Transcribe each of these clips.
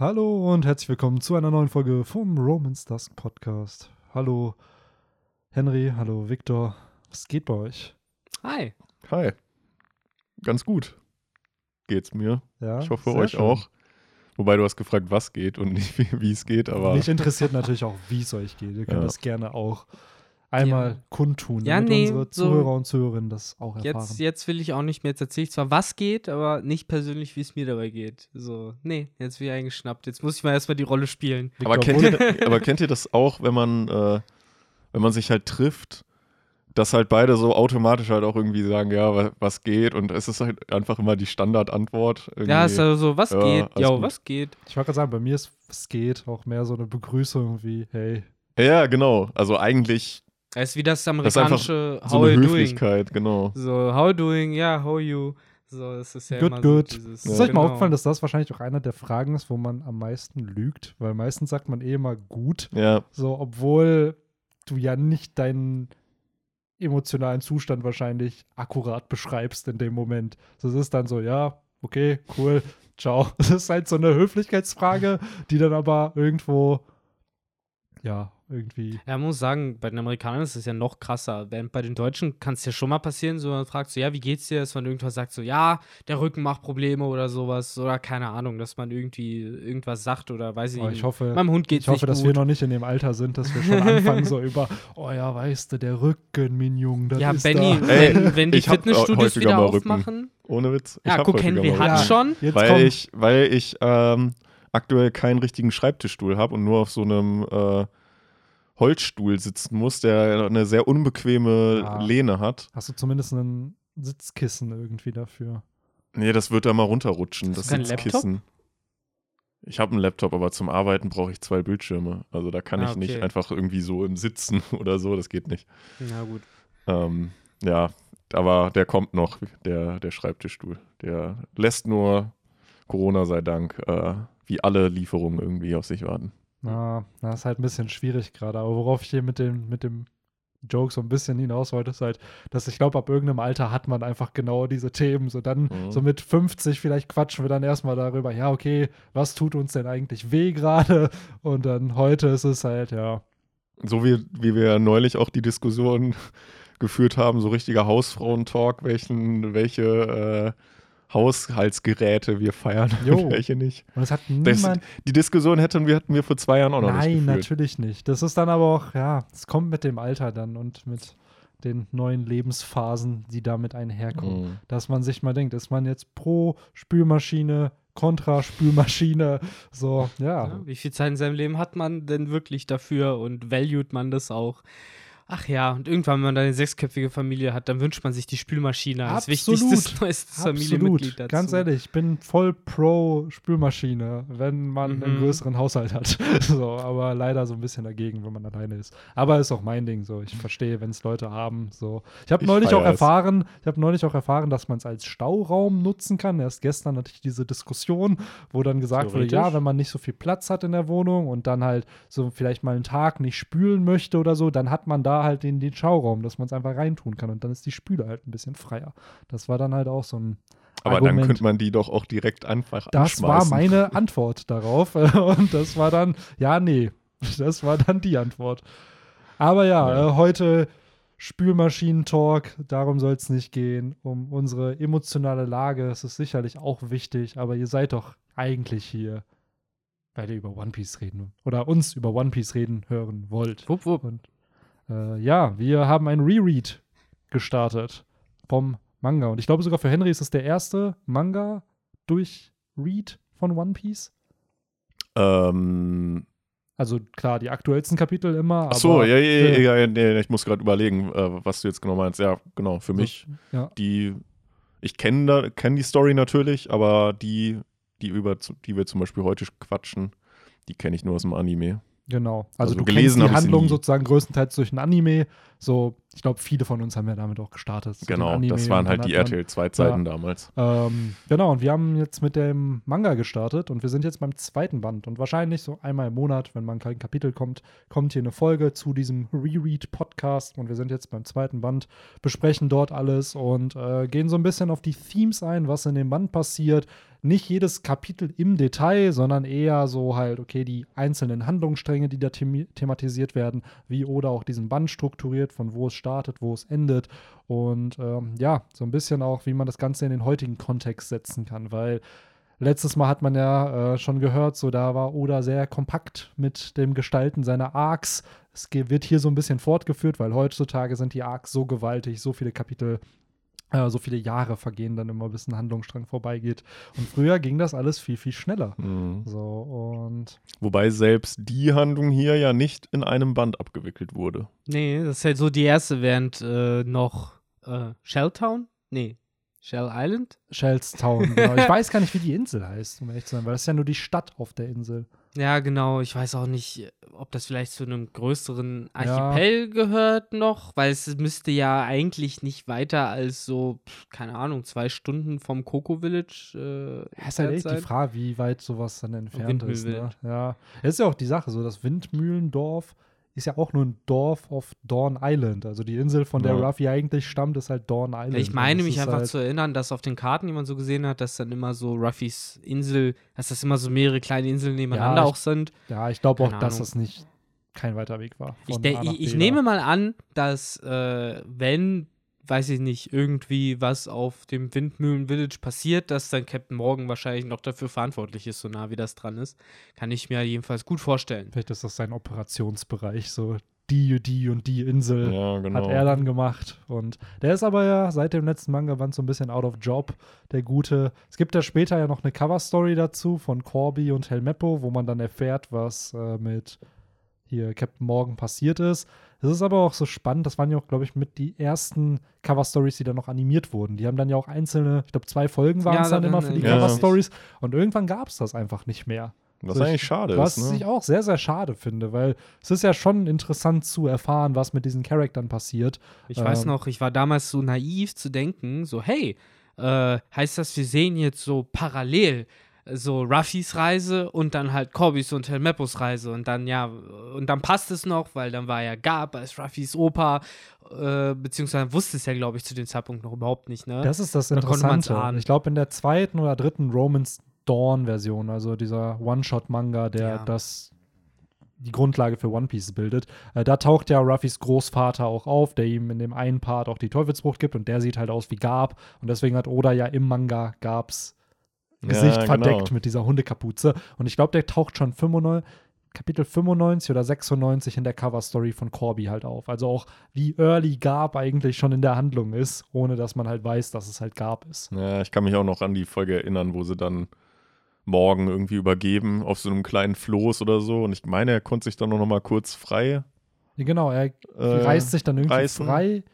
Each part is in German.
Hallo und herzlich willkommen zu einer neuen Folge vom Romans Dusk Podcast. Hallo Henry, hallo Victor. Was geht bei euch? Hi. Hi. Ganz gut geht's mir. Ja, ich hoffe sehr euch schön. auch. Wobei du hast gefragt, was geht und nicht wie, wie es geht, aber Mich interessiert natürlich auch, wie es euch geht. Ihr könnt Ja. das gerne auch einmal Ja. kundtun, Ja, damit nee, unsere so- Zuhörer und Zuhörerinnen das auch erfahren. Jetzt, jetzt will ich auch nicht mehr. Jetzt erzähle ich zwar, was geht, aber nicht persönlich, wie es mir dabei geht. So, nee, jetzt bin ich eingeschnappt. Jetzt muss ich mal erstmal die Rolle spielen. aber kennt, ihr, aber kennt ihr das auch, wenn man, äh, wenn man sich halt trifft, dass halt beide so automatisch halt auch irgendwie sagen, ja, wa- was geht und es ist halt einfach immer die Standardantwort. irgendwie. Ja, ist also so, was Ja, geht? Ja, gut. was geht? Ich wollte gerade sagen, bei mir ist es geht auch mehr so eine Begrüßung wie, hey, ja, genau. Also eigentlich Das ist wie das amerikanische so How eine you doing. Höflichkeit, genau. So, how doing, ja, how you. So, das ist ja good, immer good. so dieses. ist euch mal genau. aufgefallen, dass das wahrscheinlich auch einer der Fragen ist, wo man am meisten lügt? Weil meistens sagt man eh immer gut, Ja, so, obwohl du ja nicht deinen emotionalen Zustand wahrscheinlich akkurat beschreibst in dem Moment. Das ist dann so, ja, okay, cool, ciao. Das ist halt so eine Höflichkeitsfrage, die dann aber irgendwo, ja, irgendwie. Ja, man muss sagen, bei den Amerikanern ist es ja noch krasser. Während bei den Deutschen kann es ja schon mal passieren, so man fragt so, ja, wie geht's dir? Dass man irgendwas sagt, so, ja, der Rücken macht Probleme oder sowas. Oder keine Ahnung, dass man irgendwie irgendwas sagt oder weiß ich Oh, nicht. ich hoffe, Meinem Hund geht's ich hoffe, nicht dass gut. wir noch nicht in dem Alter sind, dass wir schon anfangen so über, oh ja, weißt du, der Rücken, mein Junge, das ja, ist Benny, da. Wenn, wenn die Fitnessstudios wieder aufmachen. ohne Witz. Ich Ja, guck, Henry hat Rücken. schon. Jetzt weil kommt- ich, weil ich ähm, aktuell keinen richtigen Schreibtischstuhl habe und nur auf so einem äh, Holzstuhl sitzen muss, der eine sehr unbequeme Ah. Lehne hat. Hast du zumindest ein Sitzkissen irgendwie dafür? Nee, das wird da mal runterrutschen, Hast das du keinen Laptop? Sitzkissen. Ich habe einen Laptop, aber zum Arbeiten brauche ich zwei Bildschirme. Also da kann Ah, ich nicht okay. einfach irgendwie so im Sitzen oder so, das geht nicht. Na gut. Ähm, ja, aber der kommt noch, der, der Schreibtischstuhl. Der lässt nur, Corona sei Dank, äh, wie alle Lieferungen irgendwie auf sich warten. Na, das ist halt ein bisschen schwierig gerade. Aber worauf ich hier mit dem, mit dem Joke so ein bisschen hinaus wollte, ist halt, dass ich glaube, ab irgendeinem Alter hat man einfach genau diese Themen. So dann, Mhm. so mit 50 vielleicht quatschen wir dann erstmal darüber, ja, okay, was tut uns denn eigentlich weh gerade? Und dann heute ist es halt, ja, So wie, wie wir neulich auch die Diskussion geführt haben, so richtiger Hausfrauentalk, welchen, welche äh, Haushaltsgeräte wir feiern Jo. und welche nicht. und es hat Das, niemand. die Diskussion hätten wir, hätten wir vor zwei Jahren auch noch Nein, nicht geführt. natürlich nicht. Das ist dann aber auch, ja, es kommt mit dem Alter dann und mit den neuen Lebensphasen, die damit einherkommen. Mhm. dass man sich mal denkt, ist man jetzt pro Spülmaschine, kontra Spülmaschine, so, ja. Ja, wie viel Zeit in seinem Leben hat man denn wirklich dafür und valued man das auch? Ach ja, und irgendwann, wenn man dann eine sechsköpfige Familie hat, dann wünscht man sich die Spülmaschine als Absolut. wichtigstes neuestes Familienmitglied dazu. Ganz ehrlich, ich bin voll pro Spülmaschine, wenn man einen Mhm. größeren Haushalt hat. so, aber leider so ein bisschen dagegen, wenn man alleine ist. Aber ist auch mein Ding so. Ich verstehe, wenn es Leute haben. So. Ich habe Ich neulich auch es. erfahren, ich habe neulich auch erfahren, dass man es als Stauraum nutzen kann. Erst gestern hatte ich diese Diskussion, wo dann gesagt wurde, ja, wenn man nicht so viel Platz hat in der Wohnung und dann halt so vielleicht mal einen Tag nicht spülen möchte oder so, dann hat man da halt den, den Schauraum, dass man es einfach reintun kann und dann ist die Spüle halt ein bisschen freier. Das war dann halt auch so ein Aber Argument. dann könnte man die doch auch direkt einfach Das war meine Antwort darauf. Und das war dann, ja, nee. Das war dann die Antwort. Aber ja, Ja. Äh, heute Spülmaschinentalk, darum soll es nicht gehen. Um unsere emotionale Lage, es ist sicherlich auch wichtig, aber ihr seid doch eigentlich hier, weil ihr über One Piece reden oder uns über One Piece reden hören wollt. Wupp, wupp. Und äh, ja, wir haben ein Reread gestartet vom Manga. Und ich glaube sogar für Henry ist es der erste Manga durch Read von One Piece. Ähm, Also klar, die aktuellsten Kapitel immer. ach so, aber ja, ja, ja, ja, nee, ich muss gerade überlegen, äh, was du jetzt genau meinst. Ja, genau, für mich, Ja, die, ich kenne kenn die Story natürlich, aber die, die, über, die wir zum Beispiel heute quatschen, die kenne ich nur aus dem Anime. Genau. Also, Also du gelesen kennst die Handlung sozusagen größtenteils durch ein Anime. So, ich glaube, viele von uns haben ja damit auch gestartet. Genau, das waren halt die RTL 2 Zeiten damals. Ähm, genau, und wir haben jetzt mit dem Manga gestartet und wir sind jetzt beim zweiten Band. Und wahrscheinlich so einmal im Monat, wenn man kein Kapitel kommt, kommt hier eine Folge zu diesem Reread-Podcast. Und wir sind jetzt beim zweiten Band, besprechen dort alles und äh, gehen so ein bisschen auf die Themes ein, was in dem Band passiert. Nicht jedes Kapitel im Detail, sondern eher so halt, okay, die einzelnen Handlungsstränge, die da themi- thematisiert werden, wie Oda auch diesen Band strukturiert, von wo es startet, wo es endet. Und ähm, ja, so ein bisschen auch, wie man das Ganze in den heutigen Kontext setzen kann, weil letztes Mal hat man ja äh, schon gehört, so da war Oda sehr kompakt mit dem Gestalten seiner Arcs. Es wird hier so ein bisschen fortgeführt, weil heutzutage sind die Arcs so gewaltig, so viele Kapitel so viele Jahre vergehen dann immer, bis ein Handlungsstrang vorbeigeht. Und früher ging das alles viel, viel schneller. Mhm. So, und Wobei selbst die Handlung hier ja nicht in einem Band abgewickelt wurde. Nee, das ist halt so die erste, während äh, noch äh, Shelltown? Nee, Shell Island? Shellstown, genau. Ich weiß gar nicht, wie die Insel heißt, um ehrlich zu sein, weil das ist ja nur die Stadt auf der Insel. Ja, genau. Ich weiß auch nicht, ob das vielleicht zu einem größeren Ja. Archipel gehört noch, weil es müsste ja eigentlich nicht weiter als so, keine Ahnung, zwei Stunden vom Coco Village. Äh, Ja, ist halt echt die sein. Frage, wie weit sowas dann entfernt ist. Ne? Ja. Das ist ja auch die Sache, so das Windmühlendorf ist ja auch nur ein Dorf auf Dawn Island. Also die Insel, von der Ja. Ruffy eigentlich stammt, ist halt Dawn Island. Ich meine das mich einfach halt, zu erinnern, dass auf den Karten, die man so gesehen hat, dass dann immer so Ruffys Insel, dass das immer so mehrere kleine Inseln nebeneinander ich- auch sind. Ja, ich glaube auch, Keine dass Ahnung. das nicht kein weiter Weg war. Ich, von de- A nach ich, ich nehme mal an, dass äh, wenn, weiß ich nicht, irgendwie was auf dem Windmühlen Village passiert, dass dann Captain Morgan wahrscheinlich noch dafür verantwortlich ist, so nah wie das dran ist. Kann ich mir jedenfalls gut vorstellen. Vielleicht ist das sein Operationsbereich, so die, die und die Insel. Ja, genau. Hat er dann gemacht. Und der ist aber ja seit dem letzten Manga-Band so ein bisschen out of job, der Gute. Es gibt ja später ja noch eine Cover-Story dazu von Corby und Helmeppo, wo man dann erfährt, was äh, mit hier Captain Morgan passiert ist. Es ist aber auch so spannend, das waren ja auch, glaube ich, mit die ersten Cover-Stories, die dann noch animiert wurden. Die haben dann ja auch einzelne, ich glaube, zwei Folgen waren Ja, es dann da- immer für die ja. Cover-Stories. Und irgendwann gab es das einfach nicht mehr. Was So, eigentlich ich- schade Was ist. Ne? ich auch sehr, sehr schade finde, weil es ist ja schon interessant zu erfahren, was mit diesen Charaktern passiert. Ich weiß Ähm. noch, ich war damals so naiv zu denken, so, hey, äh, heißt das, wir sehen jetzt so parallel äh, so Ruffys Reise und dann halt Corbys und Helmeppos Reise und dann ja, und dann passt es noch, weil dann war ja Gab als Ruffys Opa, äh, beziehungsweise wusste es ja, glaube ich, zu dem Zeitpunkt noch überhaupt nicht, ne? Das ist das Da Interessante. ahnen. Ich glaube, in der zweiten oder dritten Romans Dawn-Version, also dieser One-Shot-Manga, der Ja. das die Grundlage für One Piece bildet, äh, da taucht ja Ruffys Großvater auch auf, der ihm in dem einen Part auch die Teufelsfrucht gibt und der sieht halt aus wie Gab und deswegen hat Oda ja im Manga Gabs Gesicht ja, verdeckt Genau. mit dieser Hundekapuze. Und ich glaube, der taucht schon 95, Kapitel 95 oder 96 in der Cover-Story von Corby halt auf. Also auch wie early Garb eigentlich schon in der Handlung ist, ohne dass man halt weiß, dass es halt Garb ist. Ja, ich kann mich auch noch an die Folge erinnern, wo sie dann morgen irgendwie übergeben auf so einem kleinen Floß oder so. Und ich meine, er konnte sich dann noch mal kurz frei. Ja, genau, er Äh, reißt sich dann irgendwie reißen. frei.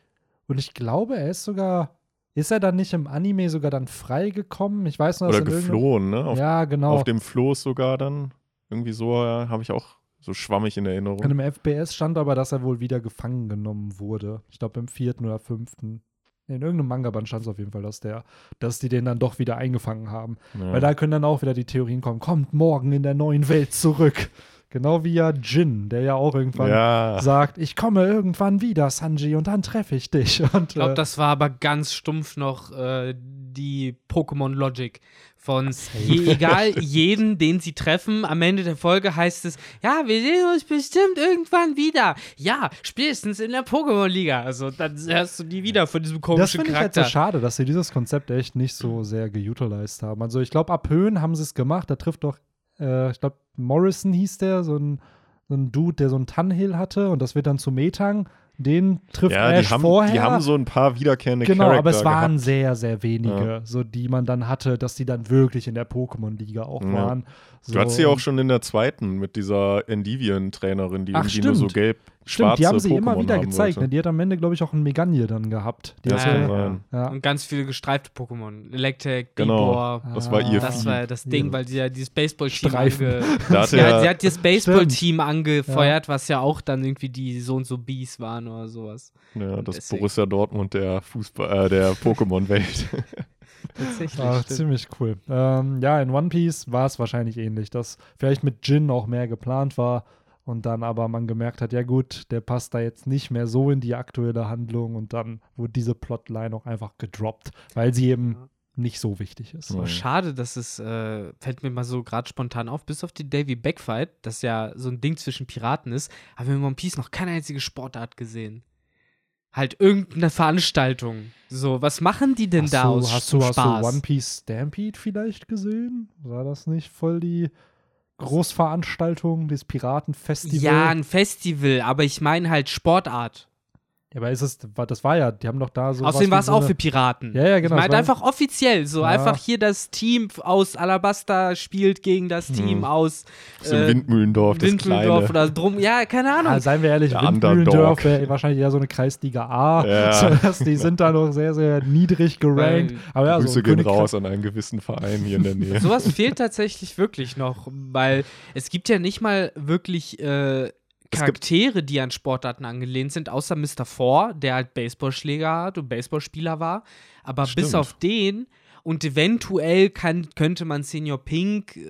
Und ich glaube, er ist sogar, ist er dann nicht im Anime sogar dann frei gekommen? Ich weiß nur, dass Oder geflohen, ne? Auf, Ja, genau. auf dem Floß sogar dann. Irgendwie so äh, habe ich auch so schwammig in Erinnerung. in einem FPS stand aber, dass er wohl wieder gefangen genommen wurde. Ich glaube im vierten oder fünften. In irgendeinem Manga-Band stand es auf jeden Fall, dass der, dass die den dann doch wieder eingefangen haben. Ja. Weil da können dann auch wieder die Theorien kommen, kommt morgen in der neuen Welt zurück. Genau wie ja Jin, der ja auch irgendwann ja, sagt, ich komme irgendwann wieder, Sanji, und dann treffe ich dich. Und, Ich glaube, äh, das war aber ganz stumpf noch äh, die Pokémon-Logic von je, egal jeden, den sie treffen. Am Ende der Folge heißt es, ja, wir sehen uns bestimmt irgendwann wieder. Ja, spätestens in der Pokémon-Liga. Also dann hörst du nie wieder von diesem das komischen finde ich halt Charakter. so schade, dass sie dieses Konzept echt nicht so sehr geutilized haben. Also ich glaube, ab Höhen haben sie es gemacht. Da trifft doch, äh, ich glaube, Morrison hieß der, so ein, so ein Dude, der so einen Tannhill hatte und das wird dann zu Metang. Den trifft ja Ash die, haben, vorher. die haben so ein paar wiederkehrende Genau, Charakter aber es waren gehabt. sehr, sehr wenige, so die man dann hatte, dass die dann wirklich in der Pokémon-Liga auch Ja. waren. So, Du hattest sie auch schon in der zweiten mit dieser Endivian-Trainerin, die Ach, irgendwie nur so stimmt. gelb Stimmt, schwarze die haben sie Pokémon immer wieder gezeigt. Ne? Die hat am Ende, glaube ich, auch ein Megagne dann gehabt. Die Das Ja, kann ja, sein. ja. Und ganz viele gestreifte Pokémon. Electek, Genau. Bibor. Das war ihr Das Vieh. war das Ding, Ja. weil sie ja dieses Baseball-Team ange hatte ja, sie hat das Baseball-Team angefeuert, was ja auch dann irgendwie die so und so Bees waren oder sowas. Ja, das Deswegen. Borussia Dortmund der Fußball, äh, der Pokémon-Welt. Tatsächlich. Stimmt. ziemlich cool. Ähm, ja, in One Piece war es wahrscheinlich ähnlich, dass vielleicht mit Jin auch mehr geplant war und dann aber man gemerkt hat, ja gut, der passt da jetzt nicht mehr so in die aktuelle Handlung und dann wurde diese Plotline auch einfach gedroppt, weil sie eben nicht so wichtig ist. Oh, schade, dass es, äh, fällt mir mal so gerade spontan auf, bis auf die Davy Backfight, das ja so ein Ding zwischen Piraten ist, haben wir in One Piece noch keine einzige Sportart gesehen. Halt irgendeine Veranstaltung. So, was machen die denn Hast da du, aus hast, du, hast Spaß? du One Piece Stampede vielleicht gesehen? War das nicht voll die Großveranstaltung, das Piratenfestival? ja, ein Festival, aber ich meine halt Sportart. Ja, aber ist es, das war ja, die haben doch da so. Außerdem war war es auch für Piraten. Ja, ja, genau, Ich war- einfach offiziell, so Ja. einfach hier das Team aus Alabasta spielt gegen das Team Hm. aus Aus dem Windmühlendorf, das Windmühlendorf kleine. oder drum. Ja, keine Ahnung. Ja, seien wir ehrlich, Der Windmühlendorf wäre wahrscheinlich eher so eine Kreisliga A. Ja. So, die sind da noch sehr, sehr niedrig gerankt. Aber ja, Grüße so gehen Königreich- raus an einen gewissen Verein hier in der Nähe. Sowas fehlt tatsächlich wirklich noch, weil es gibt ja nicht mal wirklich äh, Charaktere, die an Sportarten angelehnt sind, außer Mr. Four, der halt Baseballschläger hat und Baseballspieler war. Aber bis Stimmt. auf den und eventuell kann, könnte man Senior Pink äh,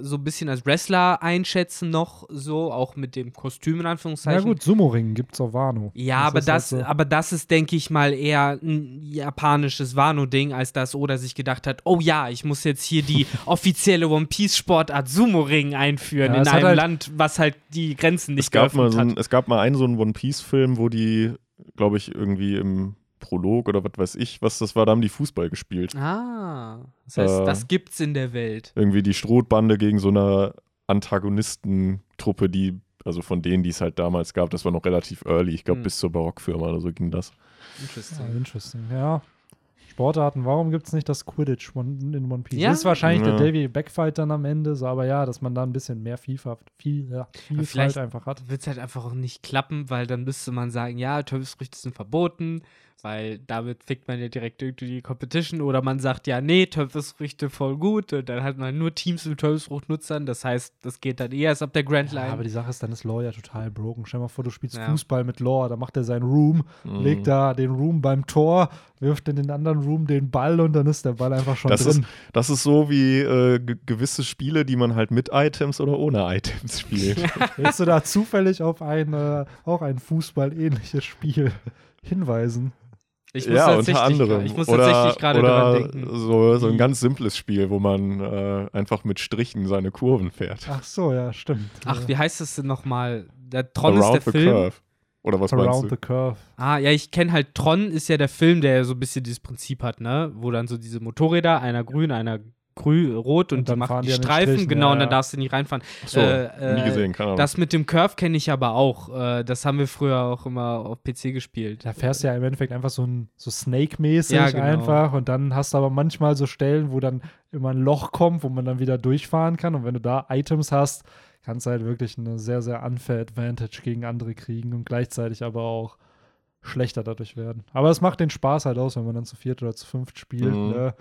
so ein bisschen als Wrestler einschätzen noch, so auch mit dem Kostüm in Ja Anführungszeichen. gut, Sumo-Ring gibt's auf Wano. Ja, aber ist halt das, so. aber das ist, denke ich mal, eher ein japanisches Wano-Ding, als dass Oda sich gedacht hat, oh ja, ich muss jetzt hier die offizielle One Piece-Sportart Sumo-Ring einführen Ja, in es einem halt- Land, was halt die Grenzen nicht Es gab, mal so ein, hat. es gab mal einen so einen One Piece-Film, wo die, glaube ich, irgendwie im Prolog oder was weiß ich, was das war, da haben die Fußball gespielt. Ah, das heißt, Äh, das gibt's in der Welt. Irgendwie die Strohbande gegen so eine Antagonistentruppe, die, also von denen, die es halt damals gab, das war noch relativ early. Ich glaube, Hm. bis zur Barockfirma oder so ging das. Ja, Interesting. interesting. Ja. Sportarten, warum gibt es nicht das Quidditch in One Piece? Ja. Das ist wahrscheinlich Ja. der Davy Backfight dann am Ende, so, aber ja, dass man da ein bisschen mehr FIFA, viel, ja, Vielfalt vielleicht- einfach hat. Wird es halt einfach auch nicht klappen, weil dann müsste man sagen, ja, Teufelsfrüchte sind verboten, weil damit fickt man ja direkt irgendwie die Competition. Oder man sagt, ja, nee, Teufelsfrüchte voll gut. Und dann hat man nur Teams mit Teufelsfruchtnutzern. Das heißt, das geht dann eh erst ab der Grand Ja, Line. aber die Sache ist, dann ist Law ja total broken. Stell dir mal vor, du spielst Ja. Fußball mit Law, da macht er seinen Room, Mhm. legt da den Room beim Tor, wirft in den anderen Room den Ball und dann ist der Ball einfach schon Das drin. Das ist so wie äh, ge- gewisse Spiele, die man halt mit Items oder ohne Items spielt. Willst du da zufällig auf ein, äh, auch ein Fußball-ähnliches Spiel hinweisen? Ich muss ja, tatsächlich unter anderem. Ich muss oder tatsächlich gerade daran denken. So, so ein Wie- ganz simples Spiel, wo man äh, einfach mit Strichen seine Kurven fährt. Ach so, ja, stimmt. Ach, wie heißt das denn nochmal? Der Tron Around ist der the Film. Curve. Oder was Around meinst the du? Curve. Ah, ja, ich kenne halt Tron ist ja der Film, der so ein bisschen dieses Prinzip hat, ne? Wo dann so diese Motorräder, einer grün, einer grü rot und, Und dann die machen fahren die die Streifen, Strichen, genau, ja, und dann darfst du nicht reinfahren. Achso, Äh, nie äh, gesehen, keine Ahnung. Das mit dem Curve kenne ich aber auch. Äh, das haben wir früher auch immer auf PC gespielt. Da fährst du ja im Endeffekt einfach so, ein, so Snake-mäßig Ja, genau. einfach und dann hast du aber manchmal so Stellen, wo dann immer ein Loch kommt, wo man dann wieder durchfahren kann und wenn du da Items hast, kannst du halt wirklich eine sehr, sehr unfair Advantage gegen andere kriegen und gleichzeitig aber auch schlechter dadurch werden. Aber es macht den Spaß halt aus, wenn man dann zu viert oder zu fünft spielt. Mhm. Ne?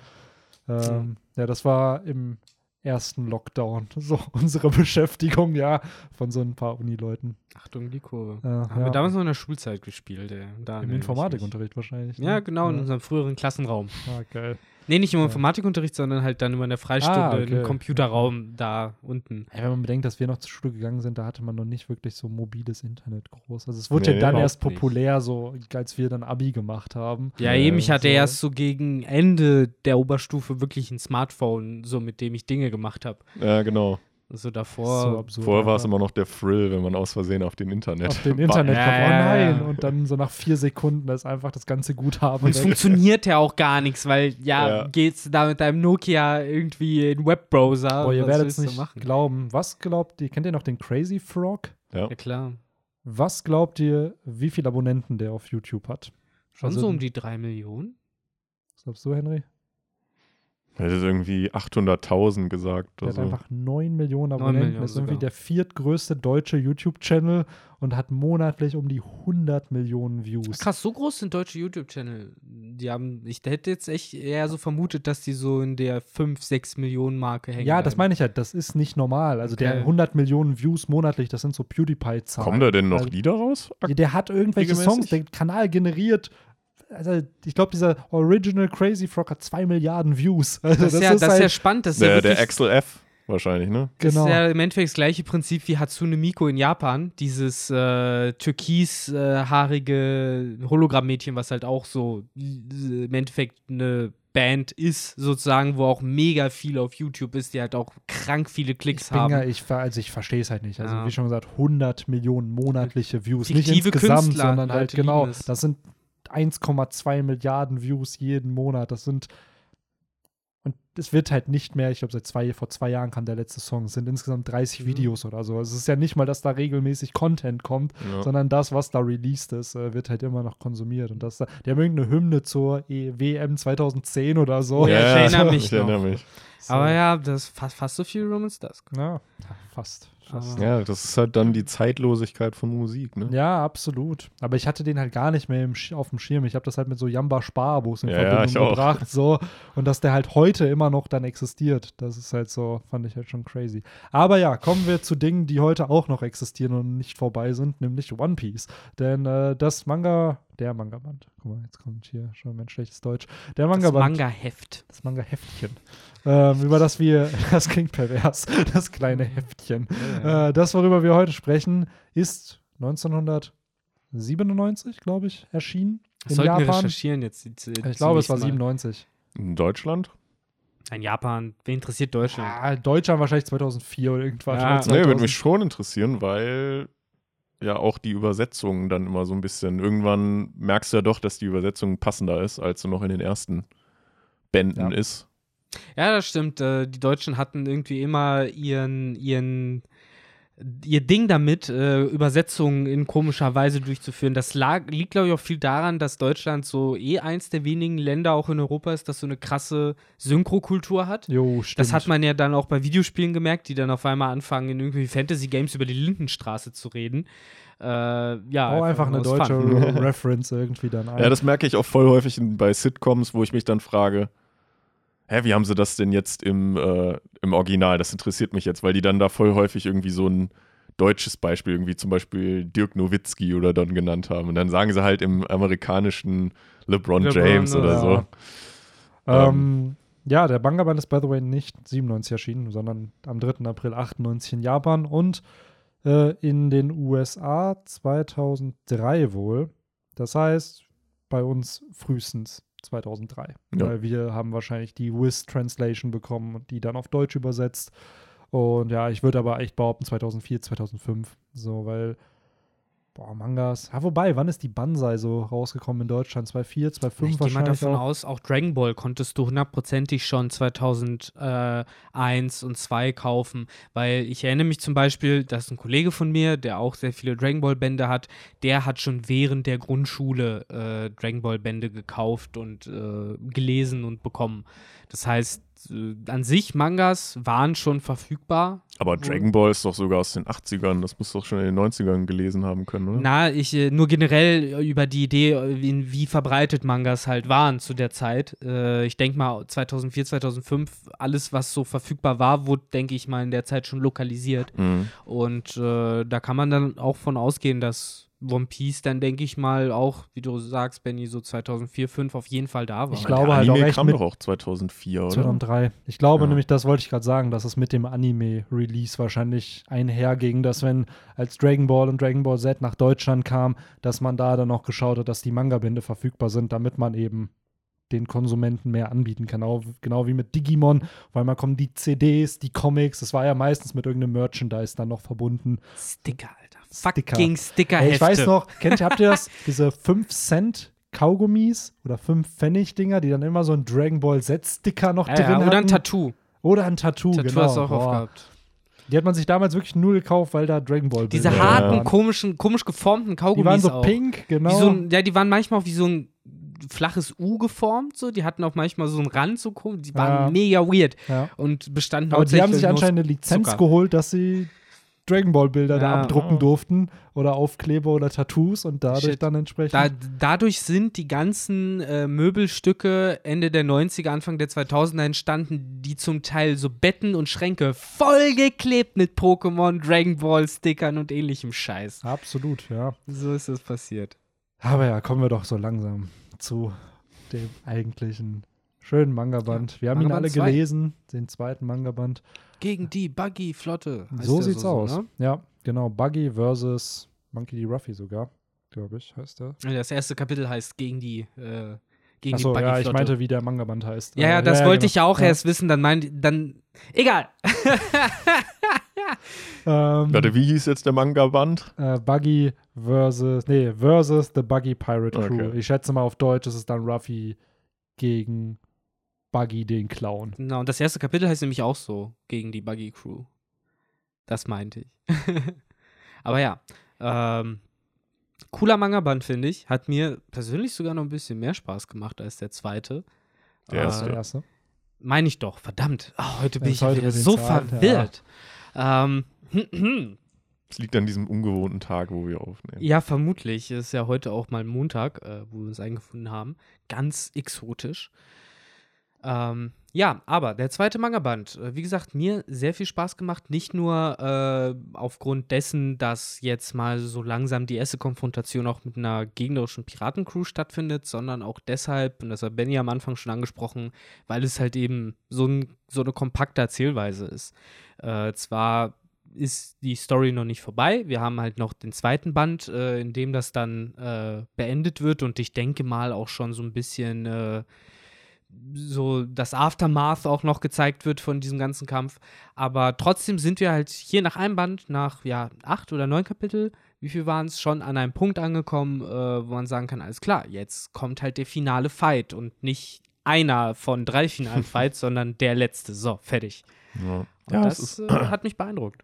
Ähm, ja, das war im ersten Lockdown so unsere Beschäftigung, ja, von so ein paar Unileuten. Achtung, die Kurve. Äh, Haben ja. wir damals noch in der Schulzeit gespielt, ey. Da Im Informatikunterricht wahrscheinlich. ne? Ja, genau, in Ja. unserem früheren Klassenraum. Ah, geil. Nee, nicht im Ja. Informatikunterricht, sondern halt dann immer in der Freistunde Ah, okay. im Computerraum da unten. Ja, wenn man bedenkt, dass wir noch zur Schule gegangen sind, da hatte man noch nicht wirklich so mobiles Internet groß. Also es wurde Nee, ja dann erst nicht. populär, so als wir dann Abi gemacht haben. Ja, Ja, eben, ich hatte so. erst so gegen Ende der Oberstufe wirklich ein Smartphone, so mit dem ich Dinge gemacht habe. Ja, genau. Also davor. absurd. Vorher war es immer noch der Thrill, wenn man aus Versehen auf den Internet. auf dem Internet kommt, oh nein, und dann so nach vier Sekunden ist einfach das ganze Guthaben und es funktioniert ja auch gar nichts, weil ja, Ja. geht's da mit deinem Nokia irgendwie in Webbrowser. Boah, ihr werdet es nicht machen? glauben. Was glaubt ihr, kennt ihr noch den Crazy Frog? Ja. Ja, klar. Was glaubt ihr, wie viele Abonnenten der auf YouTube hat? Schon Also- so um die drei Millionen? Was glaubst du, Henry? Er hat irgendwie 800.000 gesagt. Der Oder hat so. einfach 9 Millionen Abonnenten. Millionen ist irgendwie sogar. der viertgrößte deutsche YouTube-Channel und hat monatlich um die 100 Millionen Views. Krass, so groß sind deutsche YouTube-Channel. Die haben, ich hätte jetzt echt eher so vermutet, dass die so in der 5, 6 Millionen Marke hängen. Ja, das bleiben. meine ich halt. Das ist nicht normal. Also der Okay. 100 Millionen Views monatlich, das sind so PewDiePie-Zahlen. Kommen da denn noch Also, Lieder raus? Der hat irgendwelche? Songs, der Kanal generiert. Also, ich glaube, dieser Original Crazy Frog hat 2 Milliarden Views. Also, Das ist, ja, das ist ja halt, spannend. Das ist ja Der, der Axel F. wahrscheinlich, ne? Das genau. ist ja im Endeffekt das gleiche Prinzip wie Hatsune Miku in Japan. Dieses äh, türkishaarige Hologrammmädchen, was halt auch so äh, im Endeffekt eine Band ist, sozusagen, wo auch mega viel auf YouTube ist, die halt auch krank viele Klicks Ich haben. ja, ich, also ich verstehe es halt nicht. Also Ja. wie schon gesagt, 100 Millionen monatliche Views. nicht Fiktive insgesamt, Künstler, sondern halt genau, das sind 1,2 Milliarden Views jeden Monat. Das sind und es wird halt nicht mehr, ich glaube, seit zwei, vor zwei Jahren kam der letzte Song, es sind insgesamt 30 Mhm. Videos oder so. Also es ist ja nicht mal, dass da regelmäßig Content kommt, Ja. sondern das, was da released ist, äh, wird halt immer noch konsumiert. Und das, da- die haben irgendeine Hymne zur e WM 2010 oder so. Ja, ich erinnere mich ich erinnere mich. So. Aber ja, das ist fast, fast so viel Romance Dusk. Ja, fast. Aber- Ja, das ist halt dann die Zeitlosigkeit von Musik, ne? Ja, absolut. Aber ich hatte den halt gar nicht mehr auf dem Schirm. Ich habe das halt mit so Jamba-Sparbus in Ja, ja, Verbindung ich auch. gebracht. So. Und dass der halt heute immer noch dann existiert. Das ist halt so, fand ich halt schon crazy. Aber ja, kommen wir zu Dingen, die heute auch noch existieren und nicht vorbei sind, nämlich One Piece. Denn äh, das Manga, der Manga-Band, guck mal, jetzt kommt hier schon mein schlechtes Deutsch. Der Das Manga-Band, Manga-Heft. das Manga-Heftchen, ähm, über das wir, das klingt pervers, das kleine Heftchen. Äh, das, worüber wir heute sprechen, ist 1997, glaube ich, erschienen. In Sollten wir Japan. recherchieren jetzt. die- die- Ich glaube, es war zunächst mal. 97. In Deutschland? In Japan. Wen interessiert Deutschland? Ah, Deutschland wahrscheinlich 2004 oder irgendwann. Ja. Nee, würde 2000. mich schon interessieren, weil ja auch die Übersetzung dann immer so ein bisschen, irgendwann merkst du ja doch, dass die Übersetzung passender ist, als sie noch in den ersten Bänden Ja. ist. Ja, das stimmt. Äh, die Deutschen hatten irgendwie immer ihren, ihren, ihr Ding damit, äh, Übersetzungen in komischer Weise durchzuführen. Das lag, liegt, glaube ich, auch viel daran, dass Deutschland so eh eins der wenigen Länder auch in Europa ist, das so eine krasse Synchrokultur hat. Jo, stimmt. Das hat man ja dann auch bei Videospielen gemerkt, die dann auf einmal anfangen, in irgendwie Fantasy-Games über die Lindenstraße zu reden. Äh, ja, Auch einfach eine deutsche Reference irgendwie dann ein. Ja, das merke ich auch voll häufig in, bei Sitcoms, wo ich mich dann frage, hä, wie haben sie das denn jetzt im, äh, im Original? Das interessiert mich jetzt, weil die dann da voll häufig irgendwie so ein deutsches Beispiel, irgendwie zum Beispiel Dirk Nowitzki oder dann genannt haben. Und dann sagen sie halt im amerikanischen LeBron, LeBron James oder oder- so. Ähm, ja, der Manga-Band ist by the way nicht 97 erschienen, sondern am 3. April 98 in Japan und äh, in den USA 2003 wohl. Das heißt, bei uns frühestens 2003. Ja. Weil wir haben wahrscheinlich die Wiz-Translation bekommen und die dann auf Deutsch übersetzt. Und ja, ich würde aber echt behaupten 2004, 2005. So, weil, boah, Mangas. Ja, wobei, wann ist die Banzai so rausgekommen in Deutschland? 2004, 2005 Ich gehe mal wahrscheinlich davon auch. aus, auch Dragon Ball konntest du hundertprozentig schon 2001 und 2 kaufen, weil ich erinnere mich zum Beispiel, das ist ein Kollege von mir, der auch sehr viele Dragon Ball Bände hat, der hat schon während der Grundschule äh, Dragon Ball Bände gekauft und äh, gelesen und bekommen. Das heißt, an sich Mangas waren schon verfügbar, Aber Dragon Ball ist doch sogar aus den 80ern. Das musst du doch schon in den 90ern gelesen haben können, oder? Na, ich äh, nur generell über die Idee, äh, wie, wie verbreitet Mangas halt waren zu der Zeit. Äh, ich denke mal 2004, 2005, alles, was so verfügbar war, wurde, denke ich mal, in der Zeit schon lokalisiert. Mhm. Und äh, da kann man dann auch von ausgehen, dass One Piece dann, denke ich mal, auch, wie du sagst, Benny, so 2004, 2005 auf jeden Fall da war. Ich glaube halt Anime auch echt kam doch auch 2004, oder? 2003. Ich glaube Ja. nämlich, das wollte ich gerade sagen, dass es mit dem Anime-Release wahrscheinlich einherging, dass wenn als Dragon Ball und Dragon Ball Z nach Deutschland kam, dass man da dann noch geschaut hat, dass die Manga-Bände verfügbar sind, damit man eben den Konsumenten mehr anbieten kann. Genau, genau wie mit Digimon, weil man kommen die CDs, die Comics, das war ja meistens mit irgendeinem Merchandise dann noch verbunden. Sticker, Alter. Sticker. Fucking Ey, Sticker-Hefte. ich weiß noch, kennt ihr, habt ihr das? Diese 5 Cent Kaugummis oder 5 Pfennig Dinger, die dann immer so ein Dragon Ball Z-Sticker noch Ja, drin ja, oder hatten. ein Tattoo. Oder ein Tattoo, Tattoo genau. hast du auch Boah. aufgehabt. Die hat man sich damals wirklich nur gekauft, weil da Dragon Ball Diese harten, waren. komischen, komisch geformten Kaugummis Die waren so auch. pink, genau. So ein, ja, die waren manchmal auch wie so ein flaches U geformt, so. Die hatten auch manchmal so einen Rand, so komisch. Die waren Ja. mega weird ja. und bestanden Aber die haben sich anscheinend eine Lizenz Zucker. geholt, dass sie Dragon Ball Bilder da Ja. abdrucken Oh. durften oder Aufkleber oder Tattoos und dadurch Shit. dann entsprechend. Da, dadurch sind die ganzen äh, Möbelstücke Ende der 90er, Anfang der 2000er entstanden, die zum Teil so Betten und Schränke vollgeklebt mit Pokémon, Dragon Ball Stickern und ähnlichem Scheiß. Absolut, ja. So ist das passiert. Aber ja, kommen wir doch so langsam zu dem eigentlichen schönen Manga-Band. Wir haben ihn Manga-Band alle zwei. gelesen, den zweiten Manga-Band. Gegen die Buggy-Flotte. So sieht's aus. ne? Ja, genau. Buggy versus Monkey D. Ruffy sogar, glaube ich, heißt der. Das erste Kapitel heißt gegen die, äh, gegen Achso, ja, ich meinte, wie der Manga-Band heißt. Ja, ja, Äh, das wollte genau. ich ja auch Ja. erst wissen, dann mein, dann, egal. Ähm, Warte, wie hieß jetzt der Manga-Band? äh, Buggy versus, nee, versus the Buggy Pirate Crew. Okay. Ich schätze mal auf Deutsch ist es dann Ruffy gegen Buggy den Clown. Genau, und das erste Kapitel heißt nämlich auch so, gegen die Buggy Crew. Das meinte ich. Aber ja, ähm, cooler Manga-Band, finde ich. Hat mir persönlich sogar noch ein bisschen mehr Spaß gemacht als der zweite. Der Äh, erste. Erste. Meine ich doch, verdammt. Ah, heute bin Ja, ich ja heute so Zahlen, verwirrt. Ähm, Es liegt an diesem ungewohnten Tag, wo wir aufnehmen. ja, vermutlich. Es ist ja heute auch mal Montag, äh, wo wir uns eingefunden haben. Ganz exotisch. Ähm, ja, aber der zweite Manga-Band, äh, wie gesagt, mir sehr viel Spaß gemacht. Nicht nur äh, aufgrund dessen, dass jetzt mal so langsam die erste Konfrontation auch mit einer gegnerischen Piratencrew stattfindet, sondern auch deshalb, und das hat Benny am Anfang schon angesprochen, weil es halt eben so, ein, so eine kompakte Erzählweise ist. Äh, zwar ist die Story noch nicht vorbei. Wir haben halt noch den zweiten Band, äh, in dem das dann äh, beendet wird und ich denke mal auch schon so ein bisschen äh, so das Aftermath auch noch gezeigt wird von diesem ganzen Kampf. Aber trotzdem sind wir halt hier nach einem Band, nach ja, acht oder neun Kapitel, wie viel waren es, schon an einem Punkt angekommen, äh, wo man sagen kann, alles klar, jetzt kommt halt der finale Fight und nicht einer von drei finalen Fights, sondern der letzte. So, fertig. Ja, Und ja das ist, äh, hat mich beeindruckt.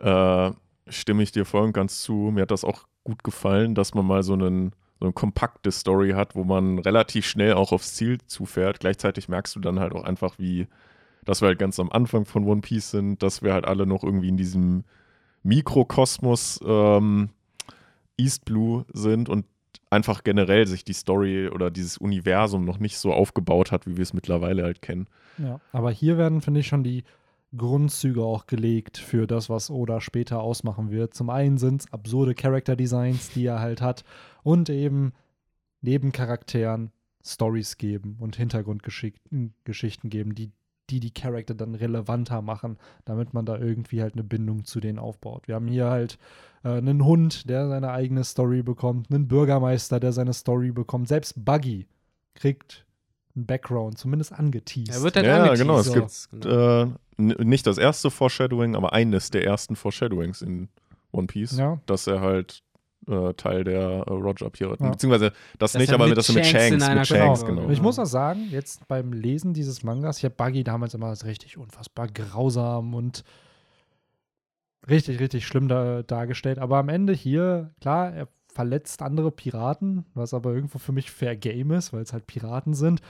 äh, stimme ich dir voll und ganz zu. Mir hat das auch gut gefallen, dass man mal so, einen, so eine kompakte Story hat, wo man relativ schnell auch aufs Ziel zufährt. Gleichzeitig merkst du dann halt auch einfach, wie, dass wir halt ganz am Anfang von One Piece sind, dass wir halt alle noch irgendwie in diesem Mikrokosmos ähm, East Blue sind und einfach generell sich die Story oder dieses Universum noch nicht so aufgebaut hat, wie wir es mittlerweile halt kennen. Ja. Aber hier werden, finde ich, schon die Grundzüge auch gelegt für das, was Oda später ausmachen wird. Zum einen sind es absurde Character-Designs, die er halt hat, und eben Nebencharakteren Stories geben und Hintergrundgeschichten Geschichten geben, die, die die Charakter dann relevanter machen, damit man da irgendwie halt eine Bindung zu denen aufbaut. Wir haben hier halt äh, einen Hund, der seine eigene Story bekommt, einen Bürgermeister, der seine Story bekommt. Selbst Buggy kriegt einen Background, zumindest angeteased. Er wird halt Ja, angeteased. genau, es gibt, Genau. Äh, nicht das erste Foreshadowing, aber eines der ersten Foreshadowings in One Piece, Ja. dass er halt äh, Teil der äh, Roger Piraten, Ja. beziehungsweise das Dass nicht, er aber mit er mit Shanks mit Shanks, genau. Ich muss auch sagen, jetzt beim Lesen dieses Mangas, ich habe Buggy damals immer als richtig unfassbar grausam und richtig, richtig schlimm da, dargestellt. Aber am Ende hier, klar, er verletzt andere Piraten, was aber irgendwo für mich fair Game ist, weil es halt Piraten sind.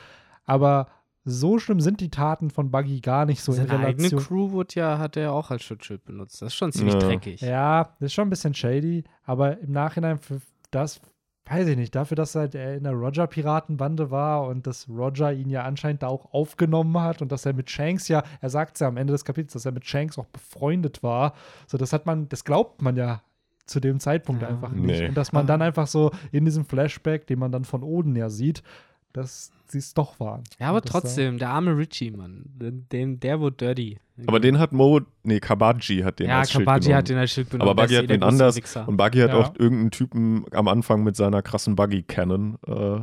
Aber so schlimm sind die Taten von Buggy gar nicht so in Seine eigene Relation. Crew wurde ja, hat er auch als Schutzschild benutzt. Das ist schon ziemlich Ja. dreckig. Ja, das ist schon ein bisschen shady, aber im Nachhinein für das, weiß ich nicht, dafür, dass halt er in der Roger-Piratenbande war und dass Roger ihn ja anscheinend da auch aufgenommen hat und dass er mit Shanks ja, er sagt es ja am Ende des Kapitels, dass er mit Shanks auch befreundet war. So, das hat man, das glaubt man ja zu dem Zeitpunkt Ja. einfach nicht. Nee. Und dass man dann einfach so in diesem Flashback, den man dann von Oden ja sieht, dass sie es doch waren. Ja, aber trotzdem, der arme Richie, Mann. Den, den, der wurde dirty. Aber den hat Mo, nee, Kabaji hat den ja, als Schild Kabaji genommen. hat den als Schild benutzt. aber Buggy hat den anders Wichser. und Buggy hat Ja. auch irgendeinen Typen am Anfang mit seiner krassen Buggy-Cannon äh,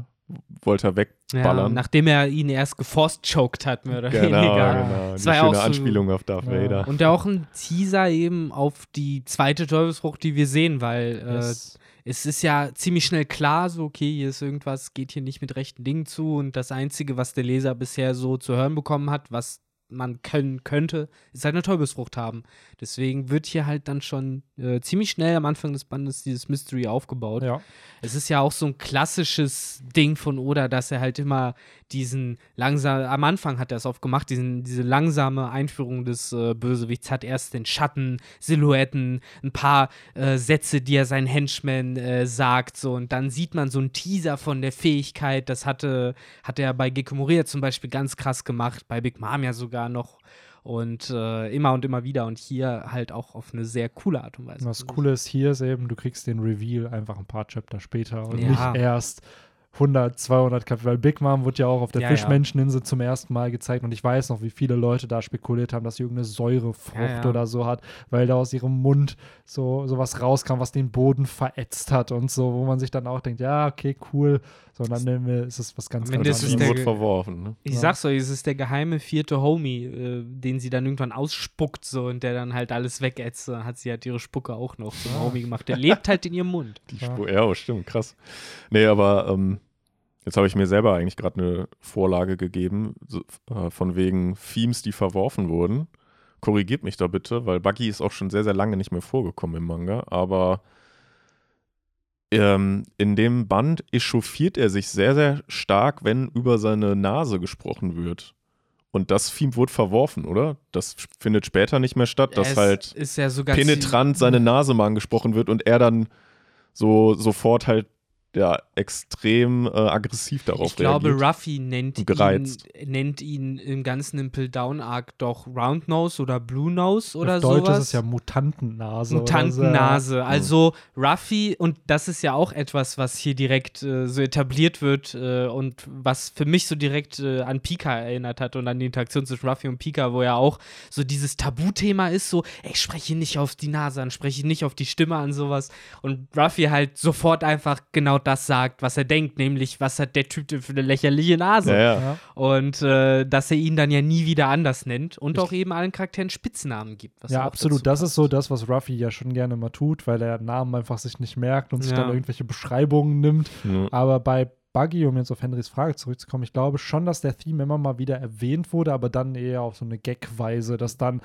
wollte er ja, wegballern. nachdem er ihn erst geforce-choked hat, mehr oder genau, weniger. genau. Das war ja auch schöne so- Anspielung auf Darth Ja. Vader. Und auch ein Teaser eben auf die zweite Teufelsfrucht, die wir sehen, weil äh, Yes. es ist ja ziemlich schnell klar, so, okay, hier ist irgendwas, geht hier nicht mit rechten Dingen zu und das Einzige, was der Leser bisher so zu hören bekommen hat, was man können könnte, ist halt eine Teufelsfrucht haben. Deswegen wird hier halt dann schon äh, ziemlich schnell am Anfang des Bandes dieses Mystery aufgebaut. Ja. Es ist ja auch so ein klassisches Ding von Oda, dass er halt immer diesen langsam, am Anfang hat er es oft gemacht, diesen, diese langsame Einführung des äh, Bösewichts hat erst den Schatten, Silhouetten, ein paar äh, Sätze, die er seinen Henchmen äh, sagt, so und dann sieht man so einen Teaser von der Fähigkeit, das hatte, hat er bei Gekko Moria zum Beispiel ganz krass gemacht, bei Big Mom ja sogar noch und äh, immer und immer wieder und hier halt auch auf eine sehr coole Art und Weise. Was Coole ist hier ist eben, du kriegst den Reveal einfach ein paar Chapter später und Ja. nicht erst 100, 200 Kapitel. Weil Big Mom wurde ja auch auf der Ja, ja. Fischmenscheninsel zum ersten Mal gezeigt und ich weiß noch, wie viele Leute da spekuliert haben, dass sie irgendeine Säurefrucht Ja, ja. oder so hat, weil da aus ihrem Mund so sowas rauskam, was den Boden verätzt hat und so, wo man sich dann auch denkt, ja, okay, cool. So, dann äh, ist es was ganz, Am ganz Ende ist es verworfen. Ne? Ich Ja. sag's euch, es ist der geheime vierte Homie, äh, den sie dann irgendwann ausspuckt so und der dann halt alles wegätzt. Dann hat sie halt ihre Spucke auch noch zum Ja. Homie gemacht. Der lebt halt in ihrem Mund. Die Ja. Spur, ja, oh, stimmt, krass. Nee, aber ähm, jetzt habe ich mir selber eigentlich gerade eine Vorlage gegeben, so, äh, von wegen Themes, die verworfen wurden. Korrigiert mich da bitte, weil Buggy ist auch schon sehr, sehr lange nicht mehr vorgekommen im Manga, aber ähm, in dem Band echauffiert er sich sehr, sehr stark, wenn über seine Nase gesprochen wird. Und das Theme wurde verworfen, oder? Das findet später nicht mehr statt, dass es halt ist ja sogar penetrant seine Nase mal angesprochen wird und er dann so sofort halt ja extrem äh, aggressiv darauf Ich glaube, reagiert. Ruffy nennt ihn, nennt ihn im ganzen Impel Down Arc doch Round Nose oder Blue Nose oder Auf Deutsch sowas. ist es ja Mutantennase. oder Mutantennase. Also Ruffy, und das ist ja auch etwas, was hier direkt äh, so etabliert wird äh, und was für mich so direkt äh, an Pika erinnert hat und an die Interaktion zwischen Ruffy und Pika, wo ja auch so dieses Tabuthema ist, so, ey, spreche nicht auf die Nase an, spreche nicht auf die Stimme an, sowas. Und Ruffy halt sofort einfach genau das sagt, was er denkt, nämlich, was hat der Typ denn für eine lächerliche Nase? ja, Ja. Und äh, dass er ihn dann ja nie wieder anders nennt und auch eben allen Charakteren Spitznamen gibt. was Ja, absolut. Das passt. ist so das, was Ruffy ja schon gerne mal tut, weil er Namen einfach sich nicht merkt und sich dann irgendwelche Beschreibungen nimmt. Aber bei Buggy, um jetzt auf Henrys Frage zurückzukommen, ich glaube schon, dass der Theme immer mal wieder erwähnt wurde, aber dann eher auf so eine Gag-Weise, dass dann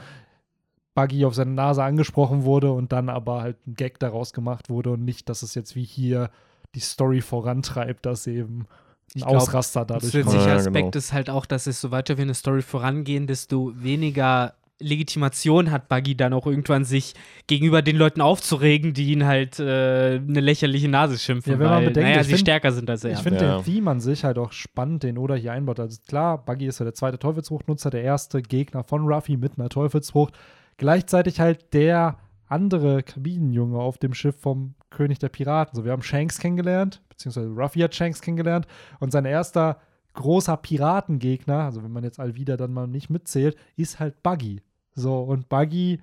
Buggy auf seine Nase angesprochen wurde und dann aber halt ein Gag daraus gemacht wurde und nicht, dass es jetzt wie hier die Story vorantreibt, dass eben ein Ich glaub, Ausraster dadurch Zusätzlicher Ja, kommt. Aspekt genau. ist halt auch, dass es so weiter wie eine Story vorangehen, desto weniger Legitimation hat Buggy dann auch irgendwann sich gegenüber den Leuten aufzuregen, die ihn halt äh, eine lächerliche Nase schimpfen, Ja, wenn man weil bedenkt, naja, ich sie find- stärker sind als er. Ich finde Ja. den Theme an sich halt auch spannend, den Oda hier einbaut. Also klar, Buggy ist ja der zweite Teufelsfruchtnutzer, der erste Gegner von Ruffy mit einer Teufelsfrucht. Gleichzeitig halt der andere Kabinenjunge auf dem Schiff vom König der Piraten. So, wir haben Shanks kennengelernt, beziehungsweise Ruffy hat Shanks kennengelernt und sein erster großer Piratengegner, also wenn man jetzt Alvida dann mal nicht mitzählt, ist halt Buggy. So, und Buggy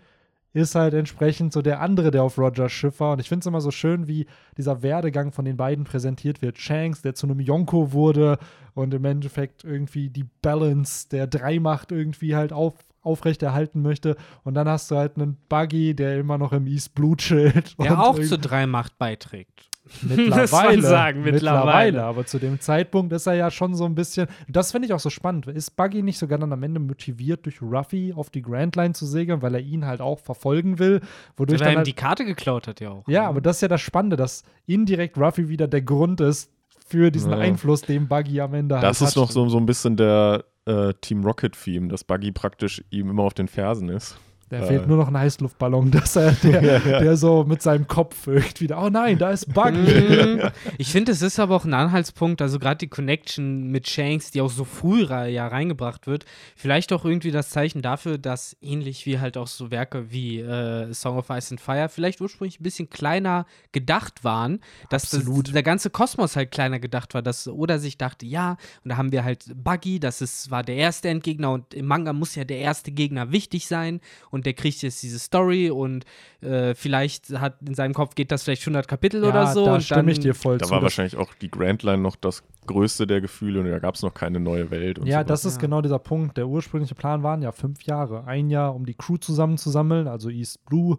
ist halt entsprechend so der andere, der auf Rogers Schiff war. Und ich finde es immer so schön, wie dieser Werdegang von den beiden präsentiert wird. Shanks, der zu einem Yonko wurde und im Endeffekt irgendwie die Balance der Dreimacht irgendwie halt auf, aufrechterhalten möchte. Und dann hast du halt einen Buggy, der immer noch im East Blue chillt. der und auch irgendwie- zur Dreimacht beiträgt. Mittlerweile. Muss man sagen, mittlerweile. Aber zu dem Zeitpunkt ist er ja schon so ein bisschen. Das finde ich auch so spannend. Ist Buggy nicht sogar dann am Ende motiviert, durch Ruffy auf die Grand Line zu segeln, weil er ihn halt auch verfolgen will? Wodurch Weil er dann ihm halt, die Karte geklaut hat ja auch. ja, aber das ist ja das Spannende, dass indirekt Ruffy wieder der Grund ist für diesen Ja. Einfluss, den Buggy am Ende Das halt ist noch hat. so, so ein bisschen der äh, Team Rocket-Theme, dass Buggy praktisch ihm immer auf den Fersen ist. Da äh, fehlt nur noch ein Heißluftballon, dass er der, der so mit seinem Kopf irgendwie, oh nein, da ist Buggy. Mhm. ich finde, es ist aber auch ein Anhaltspunkt, also gerade die Connection mit Shanks, die auch so früh ja reingebracht wird, vielleicht auch irgendwie das Zeichen dafür, dass ähnlich wie halt auch so Werke wie äh, Song of Ice and Fire vielleicht ursprünglich ein bisschen kleiner gedacht waren, dass das, der ganze Kosmos halt kleiner gedacht war, dass Oda sich dachte, ja, und da haben wir halt Buggy, das ist, war der erste Endgegner und im Manga muss ja der erste Gegner wichtig sein und der kriegt jetzt diese Story und äh, vielleicht hat in seinem Kopf geht das vielleicht 100 Kapitel ja, oder so da und stimme dann ich dir voll Da zu. war Das- wahrscheinlich auch die Grand Line noch das größte der Gefühle und da gab es noch keine neue Welt. Und Ja, sowas. das ist Ja. genau dieser Punkt. Der ursprüngliche Plan waren ja fünf Jahre. Ein Jahr, um die Crew zusammenzusammeln, also East Blue.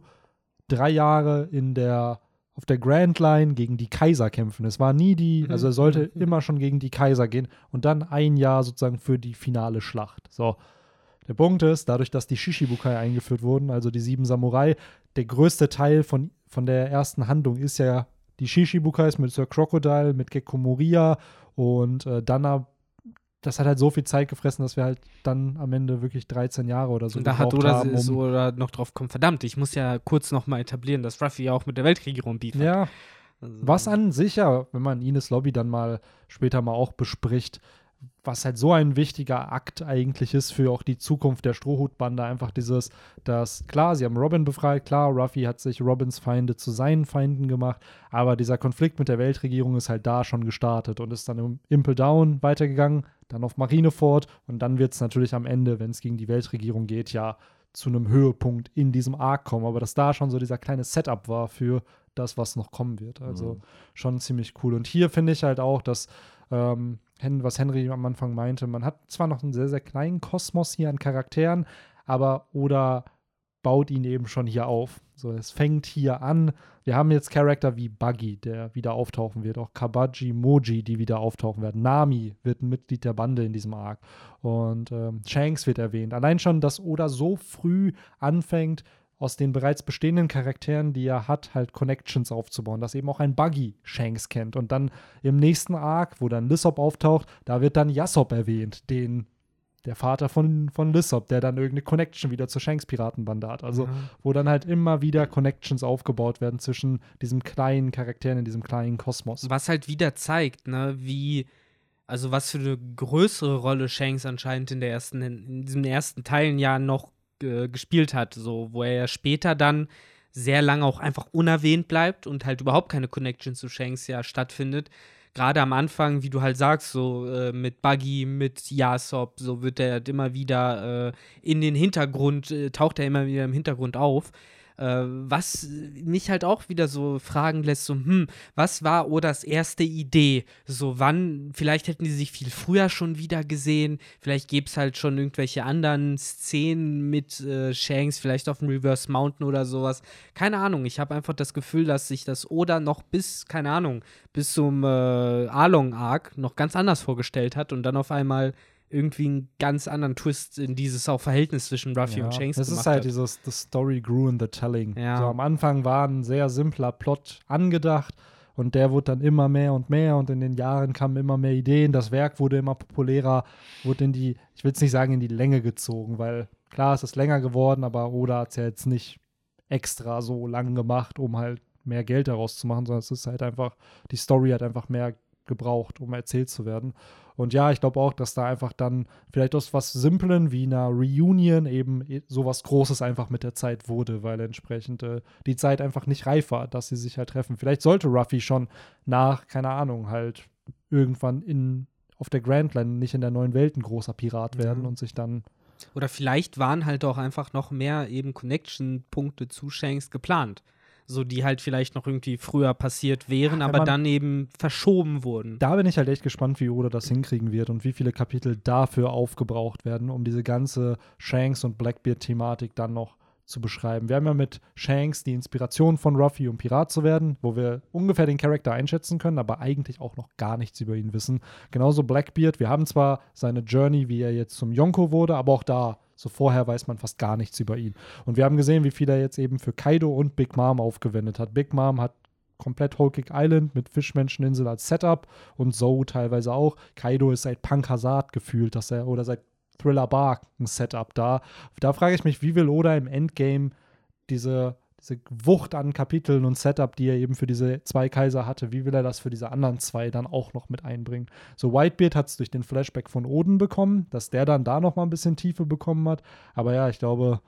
Drei Jahre in der, auf der Grand Line gegen die Kaiser kämpfen. Es war nie die, Mhm. also er sollte immer schon gegen die Kaiser gehen und dann ein Jahr sozusagen für die finale Schlacht. So. Der Punkt ist, dadurch, dass die Shishibukai eingeführt wurden, also die sieben Samurai, der größte Teil von, von der ersten Handlung ist ja die Shishibukais mit Sir Crocodile, mit Gekko Moria und äh, dann das hat halt so viel Zeit gefressen, dass wir halt dann am Ende wirklich 13 Jahre oder so Und da hat Oda haben, so um, oder noch drauf kommen, verdammt, ich muss ja kurz noch mal etablieren, dass Ruffy ja auch mit der Weltregierung beef. Ja, Also, was an sich ja, wenn man Ines Lobby dann mal später mal auch bespricht, was halt so ein wichtiger Akt eigentlich ist für auch die Zukunft der Strohhutbande. Einfach dieses, dass klar, sie haben Robin befreit, klar, Ruffy hat sich Robins Feinde zu seinen Feinden gemacht, aber dieser Konflikt mit der Weltregierung ist halt da schon gestartet und ist dann im Impel Down weitergegangen, dann auf Marineford und dann wird es natürlich am Ende, wenn es gegen die Weltregierung geht, ja zu einem Höhepunkt in diesem Arc kommen. Aber dass da schon so dieser kleine Setup war für das, was noch kommen wird. Also mhm. schon ziemlich cool. Und hier finde ich halt auch, dass ähm, was Henry am Anfang meinte, man hat zwar noch einen sehr, sehr kleinen Kosmos hier an Charakteren, aber oder baut ihn eben schon hier auf. So, es fängt hier an. Wir haben jetzt Charakter wie Buggy, der wieder auftauchen wird, auch Kabaji, Moji, die wieder auftauchen werden. Nami wird ein Mitglied der Bande in diesem Arc. Und ähm, Shanks wird erwähnt. Allein schon, dass Oda so früh anfängt, aus den bereits bestehenden Charakteren, die er hat, halt Connections aufzubauen, dass eben auch ein Buggy Shanks kennt. Und dann im nächsten Arc, wo dann Lissop auftaucht, da wird dann Yassop erwähnt, den der Vater von, von Lissop, der dann irgendeine Connection wieder zur Shanks Piratenbande hat. Also, mhm. wo dann halt immer wieder Connections aufgebaut werden zwischen diesen kleinen Charakteren in diesem kleinen Kosmos. Was halt wieder zeigt, ne, wie, also was für eine größere Rolle Shanks anscheinend in der ersten, in diesen ersten Teilen ja noch gespielt hat, so, wo er ja später dann sehr lange auch einfach unerwähnt bleibt und halt überhaupt keine Connection zu Shanks ja stattfindet. Gerade am Anfang, wie du halt sagst, so äh, mit Buggy, mit Yasop, so wird er halt immer wieder äh, in den Hintergrund, äh, taucht er immer wieder im Hintergrund auf. Äh, was mich halt auch wieder so fragen lässt, so, hm, was war Odas erste Idee? So, wann, vielleicht hätten die sich viel früher schon wieder gesehen, vielleicht gäbe es halt schon irgendwelche anderen Szenen mit äh, Shanks, vielleicht auf dem Reverse Mountain oder sowas. Keine Ahnung, ich habe einfach das Gefühl, dass sich das Oda noch bis, keine Ahnung, bis zum äh, Arlong-Arc noch ganz anders vorgestellt hat und dann auf einmal irgendwie einen ganz anderen Twist in dieses auch Verhältnis zwischen Ruffy ja, und Shanks Das ist halt hat. dieses The Story Grew in the Telling. Ja. So, am Anfang war ein sehr simpler Plot angedacht und der wurde dann immer mehr und mehr und in den Jahren kamen immer mehr Ideen. Das Werk wurde immer populärer, wurde in die, ich will es nicht sagen in die Länge gezogen, weil klar es ist länger geworden, aber Oda hat es ja jetzt nicht extra so lang gemacht, um halt mehr Geld daraus zu machen, sondern es ist halt einfach, die Story hat einfach mehr gebraucht, um erzählt zu werden. Und ja, ich glaube auch, dass da einfach dann vielleicht aus was Simplen wie einer Reunion eben sowas Großes einfach mit der Zeit wurde, weil entsprechend äh, die Zeit einfach nicht reif war, dass sie sich halt treffen. Vielleicht sollte Ruffy schon nach, keine Ahnung, halt irgendwann in, auf der Grand Line, nicht in der neuen Welt ein großer Pirat werden ja. und sich dann oder vielleicht waren halt auch einfach noch mehr eben Connection-Punkte zu Shanks geplant so die halt vielleicht noch irgendwie früher passiert wären, aber dann eben verschoben wurden. Da bin ich halt echt gespannt, wie Oda das hinkriegen wird und wie viele Kapitel dafür aufgebraucht werden, um diese ganze Shanks und Blackbeard-Thematik dann noch zu beschreiben. Wir haben ja mit Shanks die Inspiration von Ruffy, um Pirat zu werden, wo wir ungefähr den Charakter einschätzen können, aber eigentlich auch noch gar nichts über ihn wissen. Genauso Blackbeard, wir haben zwar seine Journey, wie er jetzt zum Yonko wurde, aber auch da so vorher weiß man fast gar nichts über ihn. Und wir haben gesehen, wie viel er jetzt eben für Kaido und Big Mom aufgewendet hat. Big Mom hat komplett Whole Island mit Fischmenscheninsel als Setup und Zoe teilweise auch. Kaido ist seit Punk Hazard gefühlt, dass er oder seit Thriller Bark ein Setup da. Da frage ich mich, wie will Oda im Endgame diese diese Wucht an Kapiteln und Setup, die er eben für diese zwei Kaiser hatte, wie will er das für diese anderen zwei dann auch noch mit einbringen? So Whitebeard hat es durch den Flashback von Oden bekommen, dass der dann da noch mal ein bisschen Tiefe bekommen hat. Aber ja, ich glaube,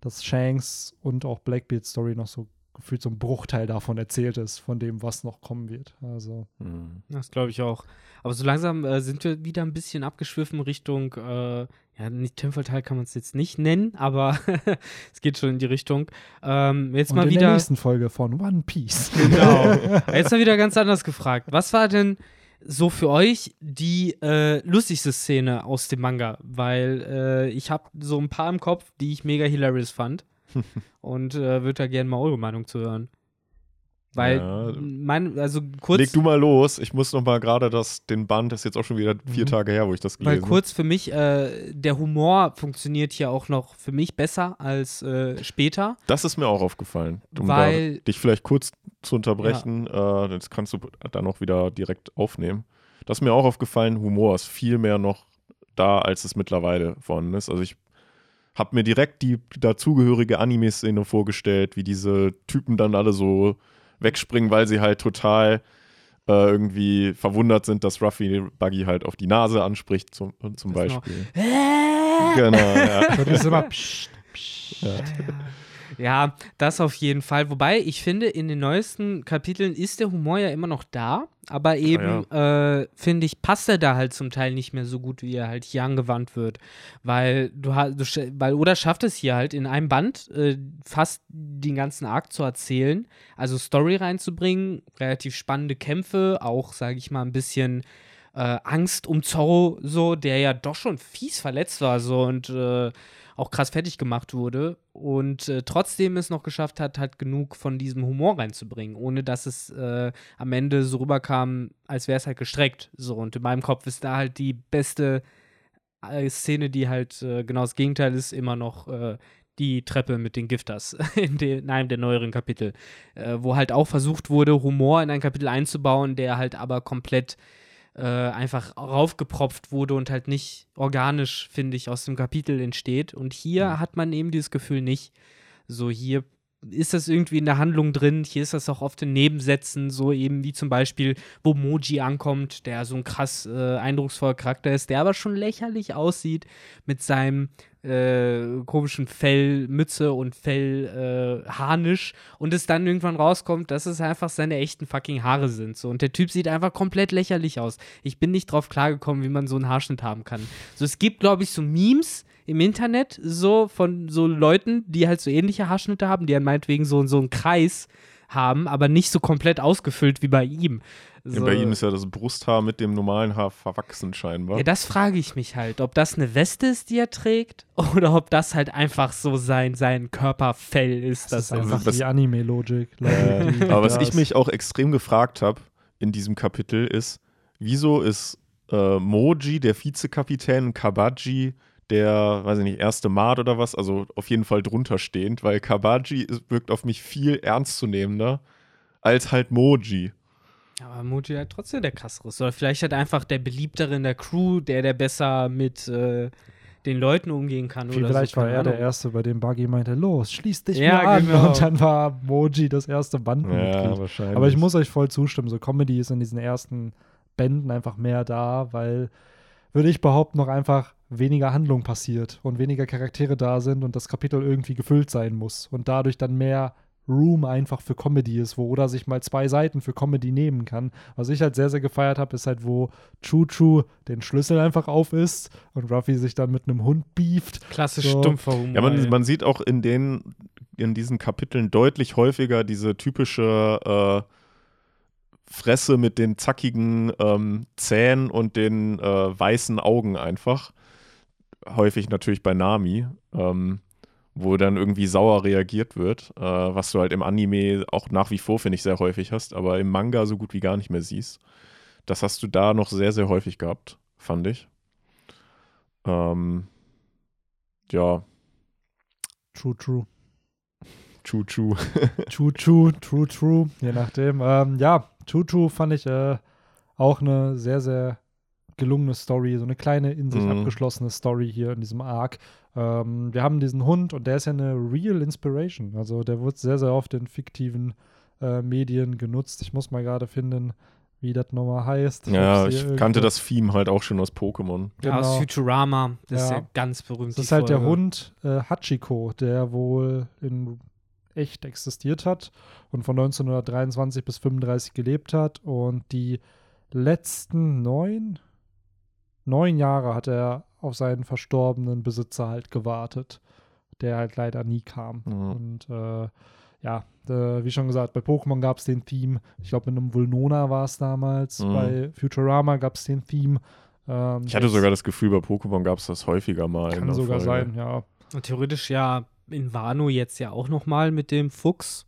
dass Shanks und auch Blackbeards Story noch so gefühlt so ein Bruchteil davon erzählt ist, von dem, was noch kommen wird. Also. Mhm. Das glaube ich auch. Aber so langsam äh, sind wir wieder ein bisschen abgeschwiffen Richtung, äh, ja, nicht Tinfoil-Teil kann man es jetzt nicht nennen, aber es geht schon in die Richtung. Ähm, jetzt Und mal in wieder. In der nächsten Folge von One Piece. Genau. jetzt mal wieder ganz anders gefragt. Was war denn so für euch die äh, lustigste Szene aus dem Manga? Weil äh, ich habe so ein paar im Kopf, die ich mega hilarious fand. Und äh, würde da gerne mal eure Meinung zu hören. Weil, ja. mein, also kurz. Leg du mal los. Ich muss noch mal gerade das, den Band, das ist jetzt auch schon wieder vier mhm. Tage her, wo ich das gelesen habe. Weil kurz für mich, äh, der Humor funktioniert hier auch noch für mich besser als äh, später. Das ist mir auch aufgefallen. Um weil, dich vielleicht kurz zu unterbrechen, ja. äh, das kannst du dann auch wieder direkt aufnehmen. Das ist mir auch aufgefallen, Humor ist viel mehr noch da, als es mittlerweile vorhanden ist. Also ich habe mir direkt die dazugehörige Anime-Szene vorgestellt, wie diese Typen dann alle so wegspringen, weil sie halt total äh, irgendwie verwundert sind, dass Ruffy Buggy halt auf die Nase anspricht, zum, zum Das noch- Beispiel. Genau, ja. Das ist immer psst, psst. ja. Ja, das auf jeden Fall. Wobei ich finde, in den neuesten Kapiteln ist der Humor ja immer noch da, aber eben, äh, finde ich, passt er da halt zum Teil nicht mehr so gut, wie er halt hier angewandt wird. Weil du hast, du, weil Oda schafft es hier halt in einem Band äh, fast den ganzen Arc zu erzählen, also Story reinzubringen, relativ spannende Kämpfe, auch, sage ich mal, ein bisschen äh, Angst um Zorro, so, der ja doch schon fies verletzt war, so und äh, auch krass fertig gemacht wurde und äh, trotzdem es noch geschafft hat, halt genug von diesem Humor reinzubringen, ohne dass es äh, am Ende so rüberkam, als wäre es halt gestreckt. So, und in meinem Kopf ist da halt die beste äh, Szene, die halt äh, genau das Gegenteil ist, immer noch äh, die Treppe mit den Gifters in, de, in einem der neueren Kapitel, äh, wo halt auch versucht wurde, Humor in ein Kapitel einzubauen, der halt aber komplett äh, einfach raufgepropft wurde und halt nicht organisch, finde ich, aus dem Kapitel entsteht. Und hier hat man eben dieses Gefühl nicht. So, hier ist das irgendwie in der Handlung drin. Hier ist das auch oft in Nebensätzen, so eben wie zum Beispiel, wo Moji ankommt, der so ein krass äh, eindrucksvoller Charakter ist, der aber schon lächerlich aussieht mit seinem äh, komischen Fellmütze und Fellharnisch äh, und es dann irgendwann rauskommt, dass es einfach seine echten fucking Haare sind. So. Und der Typ sieht einfach komplett lächerlich aus. Ich bin nicht drauf klargekommen, wie man so einen Haarschnitt haben kann. So, es gibt, glaube ich, so Memes im Internet, so von so Leuten, die halt so ähnliche Haarschnitte haben, die dann meinetwegen so, so einen Kreis haben, aber nicht so komplett ausgefüllt wie bei ihm. Ja, So. Bei ihm ist ja das Brusthaar mit dem normalen Haar verwachsen scheinbar. Ja, das frage ich mich halt, ob das eine Weste ist, die er trägt, oder ob das halt einfach so sein, sein Körperfell ist. Das ist er- einfach das- die Anime-Logik. Äh, aber was ich ist. mich auch extrem gefragt habe in diesem Kapitel ist, wieso ist äh, Moji, der Vizekapitän, Kabaji, der, weiß ich nicht, erste Mart oder was, also auf jeden Fall drunter stehend, weil Kabaji wirkt auf mich viel ernstzunehmender als halt Moji. Aber Moji halt trotzdem der krassere. Oder vielleicht halt einfach der beliebtere in der Crew, der, der besser mit äh, den Leuten umgehen kann. oder Vielleicht so, war er der Ahnung. Erste, bei dem Buggy meinte, los, schließ dich Ja, mir an. genau. Und dann war Moji das erste Bandenmitglied. wahrscheinlich. Aber ich muss euch voll zustimmen, so Comedy ist in diesen ersten Bänden einfach mehr da, weil, würde ich behaupten, noch einfach weniger Handlung passiert und weniger Charaktere da sind und das Kapitel irgendwie gefüllt sein muss und dadurch dann mehr Room einfach für Comedy ist, wo Oda sich mal zwei Seiten für Comedy nehmen kann. Was ich halt sehr, sehr gefeiert habe, ist halt, wo Choo Choo den Schlüssel einfach auf ist und Ruffy sich dann mit einem Hund beeft. Klassisch So. stumpfer Humor. Ja, man, man sieht auch in den in diesen Kapiteln deutlich häufiger diese typische äh, Fresse mit den zackigen ähm, Zähnen und den äh, weißen Augen einfach. Häufig natürlich bei Nami, ähm, wo dann irgendwie sauer reagiert wird, äh, was du halt im Anime auch nach wie vor, finde ich, sehr häufig hast, aber im Manga so gut wie gar nicht mehr siehst. Das hast du da noch sehr, sehr häufig gehabt, fand ich. Ähm, ja, True, true. Choo Choo. True, true, true, true, je nachdem. Ähm, ja, True, true fand ich äh, auch eine sehr, sehr gelungene Story, so eine kleine in sich Mhm. abgeschlossene Story hier in diesem Arc. Ähm, wir haben diesen Hund und der ist ja eine real Inspiration. Also der wird sehr, sehr oft in fiktiven äh, Medien genutzt. Ich muss mal gerade finden, wie das nochmal heißt. Ja, ich hier kannte irgendwo- das Theme halt auch schon aus Pokémon. Ja, Aus genau. Futurama. Das ist Ja. ja ganz berühmt. Das ist halt der Folge. Hund äh, Hachiko, der wohl in echt existiert hat und von 1923 bis 35 gelebt hat und die letzten neun, neun Jahre hat er auf seinen verstorbenen Besitzer halt gewartet, der halt leider nie kam. Mhm. Und äh, ja, äh, wie schon gesagt, bei Pokémon gab es den Theme. Ich glaube, mit einem Vulnona war es damals. Mhm. Bei Futurama gab es den Theme. Ähm, Ich hatte sogar das Gefühl, bei Pokémon gab es das häufiger mal. in Kann der sogar Folge. sein, ja. Und theoretisch ja in Wano jetzt ja auch nochmal mit dem Fuchs,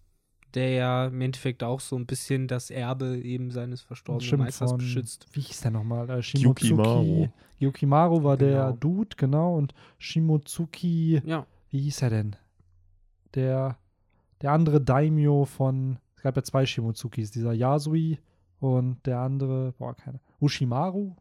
der ja im Endeffekt auch so ein bisschen das Erbe eben seines verstorbenen Stimmt, Meisters von, beschützt. wie hieß der nochmal? Äh. Shimotsuki. Gyukimaru war der Genau. Dude, genau, und Shimotsuki, Ja, wie hieß er denn? Der, der andere Daimyo von, es gab ja zwei Shimotsukis, dieser Yasui und der andere, boah, keine, Ushimaru?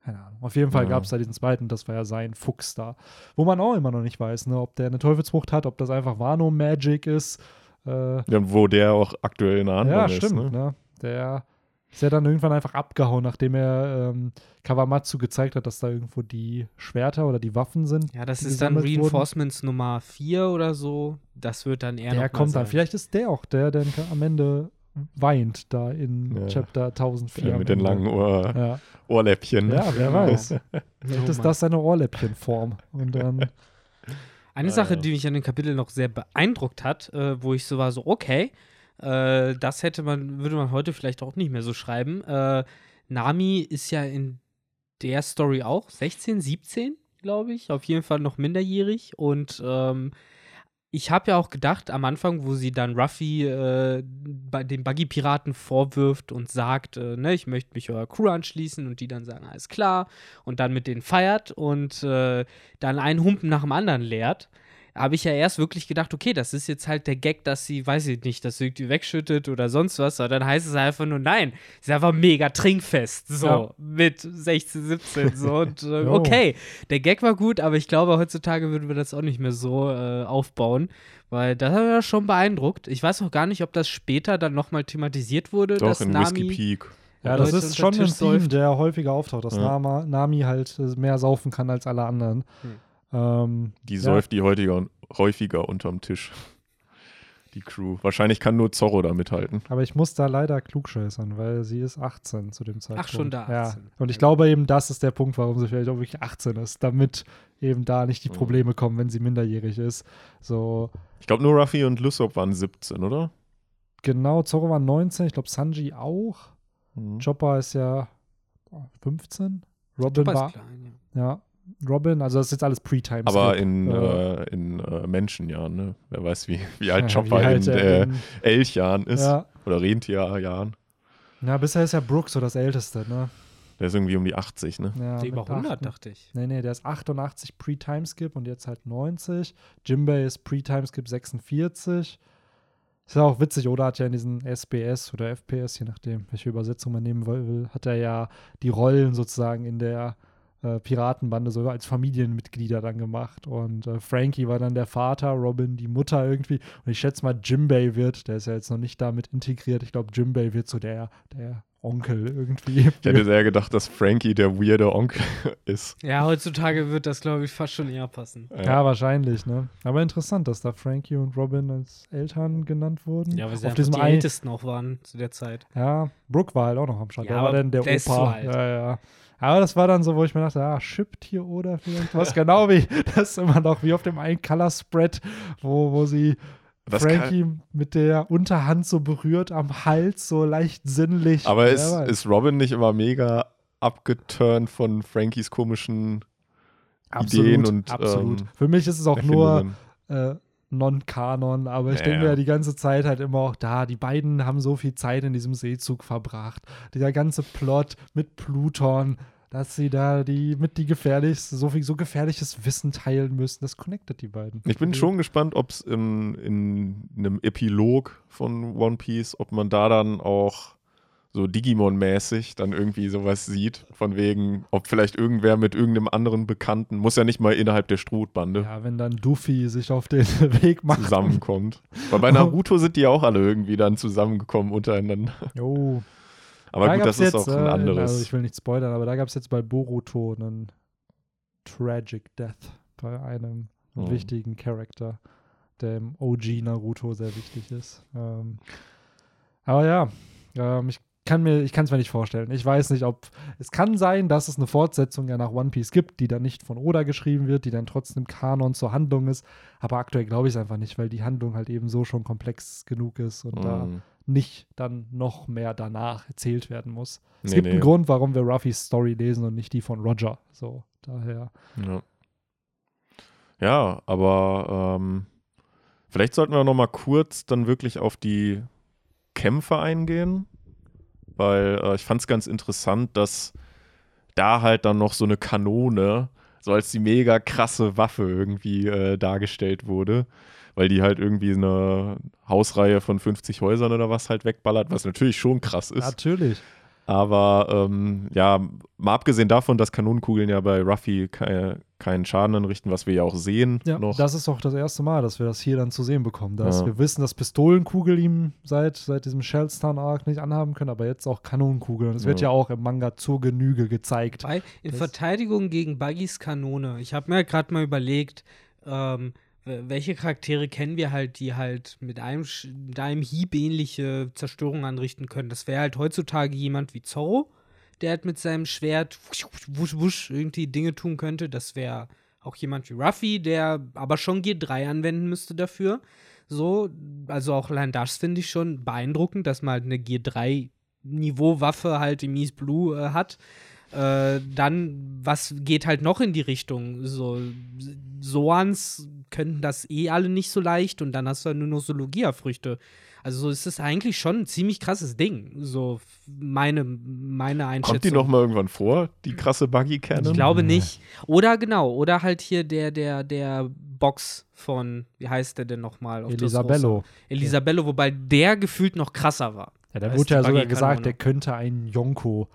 Keine Ahnung. Auf jeden Fall Ja. gab es da diesen zweiten, das war ja sein Fuchs da. Wo man auch immer noch nicht weiß, ne, ob der eine Teufelsfrucht hat, ob das einfach Wano-Magic ist. Äh, Ja, wo der auch aktuell in der Handlung ja, ist. stimmt, Ne? ne? Der Ist ja dann irgendwann einfach abgehauen, nachdem er ähm, Kawamatsu gezeigt hat, dass da irgendwo die Schwerter oder die Waffen sind. Ja, das ist dann gesammelt wurden. Reinforcements Nummer 4 oder so. Das wird dann eher noch Der mal kommt dann. sein. Vielleicht ist der auch der, der am Ende weint, da in Ja. Chapter 1004. Ja, mit den langen Ohr Ja, Ohrläppchen. ja wer weiß. Vielleicht ist das seine Ohrläppchenform. Und dann, Eine Ah, Sache, ja. die mich an dem Kapitel noch sehr beeindruckt hat, äh, wo ich so war, so, okay, äh, das hätte man, würde man heute vielleicht auch nicht mehr so schreiben. Äh, Nami ist ja in der Story auch 16, 17, glaube ich, auf jeden Fall noch minderjährig und ähm, ich habe ja auch gedacht am Anfang, wo sie dann Ruffy äh, bei den Buggy-Piraten vorwirft und sagt, äh, ne, ich möchte mich eurer Crew anschließen und die dann sagen, alles klar und dann mit denen feiert und äh, dann einen Humpen nach dem anderen leert, habe ich ja erst wirklich gedacht, okay, das ist jetzt halt der Gag, dass sie, weiß ich nicht, das irgendwie wegschüttet oder sonst was, aber dann heißt es einfach nur, nein, sie ist einfach mega trinkfest, so, Ja. mit 16, 17, so, und äh, okay, der Gag war gut, aber ich glaube, heutzutage würden wir das auch nicht mehr so äh, aufbauen, weil das hat mich schon beeindruckt. Ich weiß auch gar nicht, ob das später dann nochmal thematisiert wurde, Doch, dass in Nami Whiskey Peak. ja, das Leute ist schon ein Theme, der häufiger auftaucht, dass Ja. Nama, Nami halt äh, mehr saufen kann als alle anderen. Hm. Ähm, Die ja. säuft die heutiger, häufiger unterm Tisch. Die Crew. Wahrscheinlich kann nur Zorro da mithalten. Aber ich muss da leider klugscheißern, weil sie ist 18 zu dem Zeitpunkt. schon da Ja. 18. Und ich Ja. glaube eben, das ist der Punkt, warum sie vielleicht auch wirklich 18 ist, damit eben da nicht die Mhm. Probleme kommen, wenn sie minderjährig ist. So, Ich glaube, nur Ruffy und Lysop waren 17, oder? genau, Zoro war 19, ich glaube Sanji auch. Mhm. Chopper ist ja oh, 15. Robin war, klein, ja. ja, Robin, also das ist jetzt alles Pre-Time. Aber in, Äh, äh, in äh, Menschenjahren, ne? Wer weiß, wie, wie alt ja, Chopper wie halt in äh, in- Elchjahren ist. ja. Oder Rentierjahren. ja, bisher ist ja Brooks so das Älteste, ne? Der ist irgendwie um die 80, ne? Ja, Der über mit 100, 8. dachte ich. Nee, nee, der ist 88 Pre-Timeskip und jetzt halt 90. Jimbei ist Pre-Timeskip 46. Ist ja auch witzig, Oda hat ja in diesen SBS oder FPS, je nachdem, welche Übersetzung man nehmen will, hat er ja die Rollen sozusagen in der äh, Piratenbande sogar als Familienmitglieder dann gemacht. Und äh, Frankie war dann der Vater, Robin die Mutter irgendwie. Und ich schätze mal, Jimbei wird, der ist ja jetzt noch nicht damit integriert, ich glaube, Jimbei wird so der, der Onkel irgendwie. Ich hätte sehr gedacht, dass Frankie der weirde Onkel ist. Ja, heutzutage wird das, glaube ich, fast schon eher passen. Ja, wahrscheinlich, ne? Aber interessant, dass da Frankie und Robin als Eltern genannt wurden. Ja, weil sie Auf diesem die Ältesten auch waren zu der Zeit. Ja, Brooke war halt auch noch am Start. Ja, der war aber dann der, Opa. zu alt. Ja, ja. Aber das war dann so, wo ich mir dachte, ah, shippt hier oder vielleicht was genau wie, das ist immer noch wie auf dem einen Color Spread, wo, wo sie Das Frankie mit der Unterhand so berührt am Hals, so leicht sinnlich. Aber ist, ist Robin nicht immer mega abgeturnt von Frankies komischen absolut, Ideen und, absolut. ähm, Für mich ist es auch nur äh, Non-Kanon, aber ich Ja, denke mir ja. ja die ganze Zeit halt immer auch da, die beiden haben so viel Zeit in diesem Seezug verbracht. Dieser ganze Plot mit Pluton, dass sie da die mit die gefährlichste, so viel so gefährliches Wissen teilen müssen, das connectet die beiden. Ich bin schon gespannt, ob es in, in einem Epilog von One Piece, ob man da dann auch so Digimon-mäßig dann irgendwie sowas sieht, von wegen, ob vielleicht irgendwer mit irgendeinem anderen Bekannten, muss ja nicht mal innerhalb der Strohbande, Ja, wenn dann Duffy sich auf den Weg macht. zusammenkommt. Weil bei Naruto sind die ja auch alle irgendwie dann zusammengekommen untereinander. Jo. Aber Da gut, das ist jetzt, auch ein äh, anderes. Also ich will nicht spoilern, aber da gab es jetzt bei Boruto einen Tragic Death bei einem Oh. wichtigen Charakter, der im OG Naruto sehr wichtig ist. Ähm, aber ja, ähm, ich kann mir, ich kann es mir nicht vorstellen. Ich weiß nicht, ob es kann sein, dass es eine Fortsetzung ja nach One Piece gibt, die dann nicht von Oda geschrieben wird, die dann trotzdem Kanon zur Handlung ist. Aber aktuell glaube ich es einfach nicht, weil die Handlung halt eben so schon komplex genug ist und da Mhm. nicht dann noch mehr danach erzählt werden muss. Es Nee, gibt nee. einen Grund, warum wir Ruffys Story lesen und nicht die von Roger. So, daher. Ja, ja aber ähm, vielleicht sollten wir noch mal kurz dann wirklich auf die Kämpfe eingehen, weil äh, ich fand es ganz interessant, dass da halt dann noch so eine Kanone so als die mega krasse Waffe irgendwie äh, dargestellt wurde, weil die halt irgendwie eine Hausreihe von 50 Häusern oder was halt wegballert, was natürlich schon krass ist. Natürlich. Aber ähm, ja, mal abgesehen davon, dass Kanonenkugeln ja bei Ruffy keine, keinen Schaden anrichten, was wir ja auch sehen. Ja, noch. das ist auch das erste Mal, dass wir das hier dann zu sehen bekommen. Dass Ja. wir wissen, dass Pistolenkugel ihm seit, seit diesem Shellstar-Arc nicht anhaben können, aber jetzt auch Kanonenkugeln. Und es wird Ja. ja auch im Manga zur Genüge gezeigt. Bei, in Das- Verteidigung gegen Buggys Kanone. Ich habe mir gerade mal überlegt, ähm, welche Charaktere kennen wir halt, die halt mit einem, mit einem Hieb ähnliche Zerstörung anrichten können. Das wäre halt heutzutage jemand wie Zorro, der halt mit seinem Schwert wusch, wusch, wusch irgendwie Dinge tun könnte. Das wäre auch jemand wie Ruffy, der aber schon G3 anwenden müsste dafür. So, also auch allein das finde ich schon beeindruckend, dass man halt eine G3-Niveau-Waffe halt im East Blue äh, hat. Äh, dann, was geht halt noch in die Richtung? So, Soans könnten das eh alle nicht so leicht und dann hast du halt nur noch so Logia-Früchte. Also so ist es eigentlich schon ein ziemlich krasses Ding. So meine, meine Einschätzung. Kommt die noch mal irgendwann vor, die krasse Buggy Cannon? Ich glaube nicht. Oder genau, oder halt hier der, der, der Box von, wie heißt der denn nochmal? auf Dressrosa? Elisabello. Elisabello, wobei der gefühlt noch krasser war. Ja, da wurde ja sogar gesagt, der könnte einen Yonko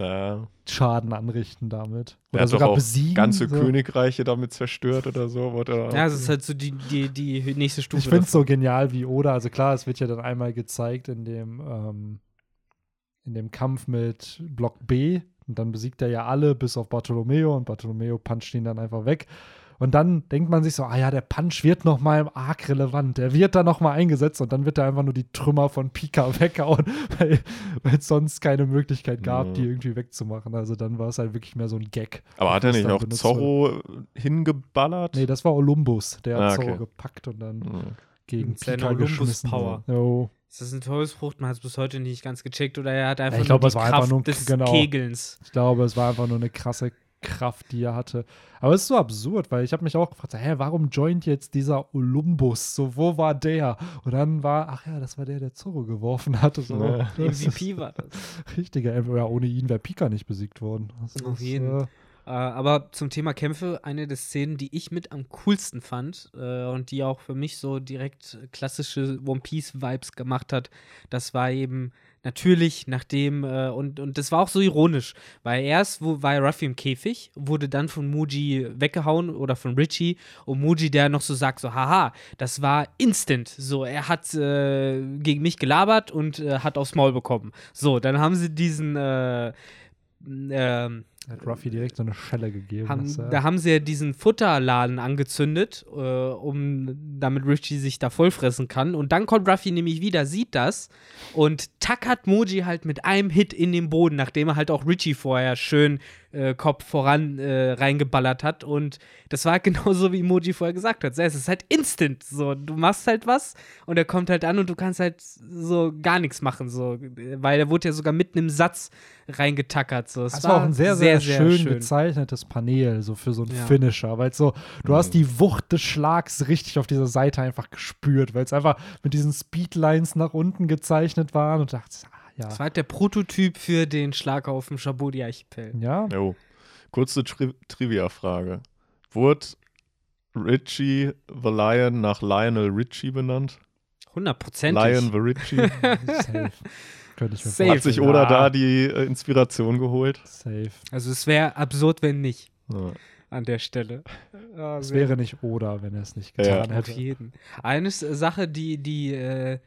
Ja. Schaden anrichten damit. Der Oder sogar auch besiegen. ganze so. Königreiche damit zerstört oder so. Wurde er Ja, auch- es ist halt so die, die, die nächste Stufe. Ich finde es so genial wie Oda. Also klar, es wird ja dann einmal gezeigt in dem, ähm, in dem Kampf mit Block B. Und dann besiegt er ja alle bis auf Bartolomeo und Bartolomeo puncht ihn dann einfach weg. Und dann denkt man sich so, ah ja, der Punch wird noch mal im Arc relevant. Der wird da noch mal eingesetzt und dann wird er einfach nur die Trümmer von Pika weghauen, weil es sonst keine Möglichkeit gab, Ja. die irgendwie wegzumachen. Also dann war es halt wirklich mehr so ein Gag. Aber hat er nicht auch Zorro hingeballert? Nee, das war Olympus. Der hat Ah, Zorro okay. gepackt und dann Hm. gegen Seine Pika Olympus geschmissen. Power. Jo. Ist das eine Teufelsfrucht? Man hat es bis heute nicht ganz gecheckt oder er hat einfach ich nur glaub, die es war einfach Kraft nur- des genau. Kegelns. Ich glaube, es war einfach nur eine krasse Kraft, die er hatte. Aber es ist so absurd, weil ich habe mich auch gefragt, hä, warum joint jetzt dieser Olympus? So, wo war der? Und dann war, ach ja, das war der, der Zorro geworfen hatte. So. Ja. MVP war das. richtiger, ja, ohne ihn wäre Pika nicht besiegt worden. Das Auf ist, jeden. Äh, Äh, aber zum Thema Kämpfe, eine der Szenen, die ich mit am coolsten fand äh, und die auch für mich so direkt klassische One Piece-Vibes gemacht hat, das war eben natürlich nachdem, äh, und, und das war auch so ironisch, weil erst wo, war Ruffy im Käfig, wurde dann von Muji weggehauen oder von Richie und Muji, der noch so sagt, so, haha, das war instant. So, er hat äh, gegen mich gelabert und äh, hat aufs Maul bekommen. So, dann haben sie diesen, äh, ähm, hat Ruffy direkt so eine Schelle gegeben. haben, dass er- da haben sie ja diesen Futterladen angezündet, äh, um damit Richie sich da vollfressen kann. Und dann kommt Ruffy nämlich wieder, sieht das und tackert Moji halt mit einem Hit in den Boden, nachdem er halt auch Richie vorher schön äh, Kopf voran äh, reingeballert hat. Und das war genauso, wie Moji vorher gesagt hat. Es ist halt instant. So, du machst halt was und er kommt halt an und du kannst halt so gar nichts machen. So, weil er wurde ja sogar mitten im Satz reingetackert. So. Es Das war auch ein sehr, sehr, schön, gezeichnetes Panel, so für so einen Ja. Finisher, weil so, du Mhm. hast die Wucht des Schlags richtig auf dieser Seite einfach gespürt, weil es einfach mit diesen Speedlines nach unten gezeichnet waren und dachte, ah, ja. Das war halt der Prototyp für den Schlag auf dem Chabot-Archipel. Ja, Jo. Kurze Tri Trivia-Frage. Wurde Richie the Lion nach Lionel Richie benannt? Hundertprozentig. Lion the Richie? safe. Könnte ich mir Safe. Hat sich Ja, da die äh, Inspiration geholt? Safe. Also es wäre absurd, wenn nicht Ja. an der Stelle. Es wäre nicht Oda, wenn er es nicht Ja. getan Auf hätte. jeden. Eine Sache, die, die äh,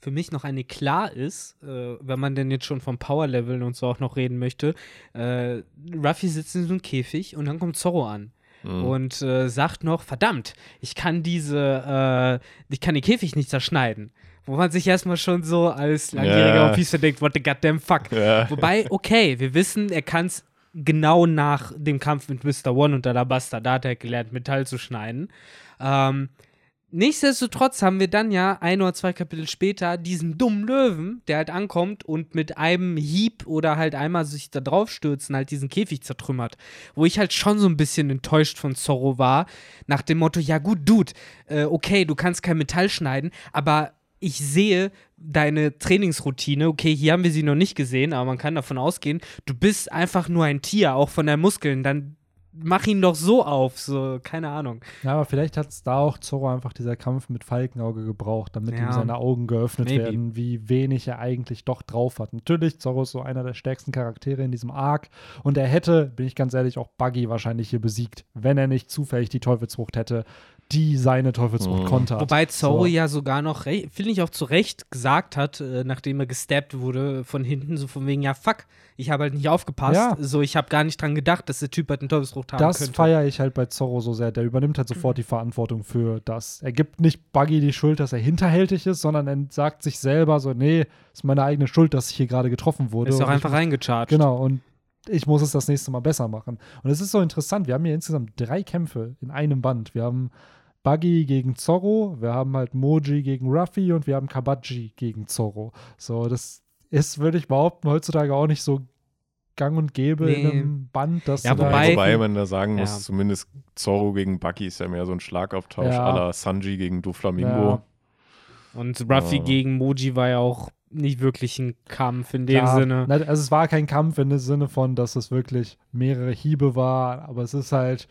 für mich noch eine klar ist, äh, wenn man denn jetzt schon vom Power-Leveln und so auch noch reden möchte, äh, Ruffy sitzt in so einem Käfig und dann kommt Zorro an. Mhm. und äh, sagt noch, verdammt, ich kann diese, äh, ich kann den Käfig nicht zerschneiden. Wo man sich erstmal schon so als langjähriger. One Piece denkt, what the goddamn fuck. Ja. Wobei, okay, wir wissen, er kann es genau nach dem Kampf mit Mr. One und Alabasta, da hat er gelernt, Metall zu schneiden. Ähm, nichtsdestotrotz haben wir dann ja ein oder zwei Kapitel später diesen dummen Löwen, der halt ankommt und mit einem Hieb oder halt einmal sich da drauf stürzen, halt diesen Käfig zertrümmert. Wo ich halt schon so ein bisschen enttäuscht von Zorro war, nach dem Motto, ja gut, Dude, äh, okay, du kannst kein Metall schneiden, aber ich sehe deine Trainingsroutine, okay, hier haben wir sie noch nicht gesehen, aber man kann davon ausgehen, du bist einfach nur ein Tier, auch von deinen Muskeln, dann mach ihn doch so auf, so, keine Ahnung. Ja, aber vielleicht hat es da auch Zorro einfach dieser Kampf mit Falkenauge gebraucht, damit Ja. ihm seine Augen geöffnet Maybe. werden, wie wenig er eigentlich doch drauf hat. Natürlich, Zorro ist so einer der stärksten Charaktere in diesem Arc und er hätte, bin ich ganz ehrlich, auch Buggy wahrscheinlich hier besiegt, wenn er nicht zufällig die Teufelsfrucht hätte, die seine Teufelsfrucht Mhm. kontert. Wobei Zorro So. ja sogar noch, finde ich auch zu Recht gesagt hat, äh, nachdem er gestabbt wurde von hinten, so von wegen, ja fuck, ich habe halt nicht aufgepasst, Ja. so ich habe gar nicht dran gedacht, dass der Typ halt eine Teufelsfrucht haben Das könnte. feiere ich halt bei Zorro so sehr. Der übernimmt halt sofort die Verantwortung für das. Er gibt nicht Buggy die Schuld, dass er hinterhältig ist, sondern er sagt sich selber so, nee, ist meine eigene Schuld, dass ich hier gerade getroffen wurde. ist auch einfach reingecharged. Genau, und ich muss es das nächste Mal besser machen. Und es ist so interessant, wir haben hier insgesamt drei Kämpfe in einem Band. Wir haben Buggy gegen Zorro, wir haben halt Moji gegen Ruffy und wir haben Kabaji gegen Zorro. So, das ist, würde ich behaupten, heutzutage auch nicht so gang und gäbe in Nee. einem Band, dass Ja, du da wobei- Wobei man da sagen muss, Ja. zumindest Zorro gegen Bucky ist ja mehr so ein Schlagauftausch Ja. à la Sanji gegen Doflamingo. Ja. Und Ruffy Ja. gegen Moji war ja auch nicht wirklich ein Kampf in dem Ja, Sinne. Also es war kein Kampf in dem Sinne von, dass es wirklich mehrere Hiebe war, aber es ist halt,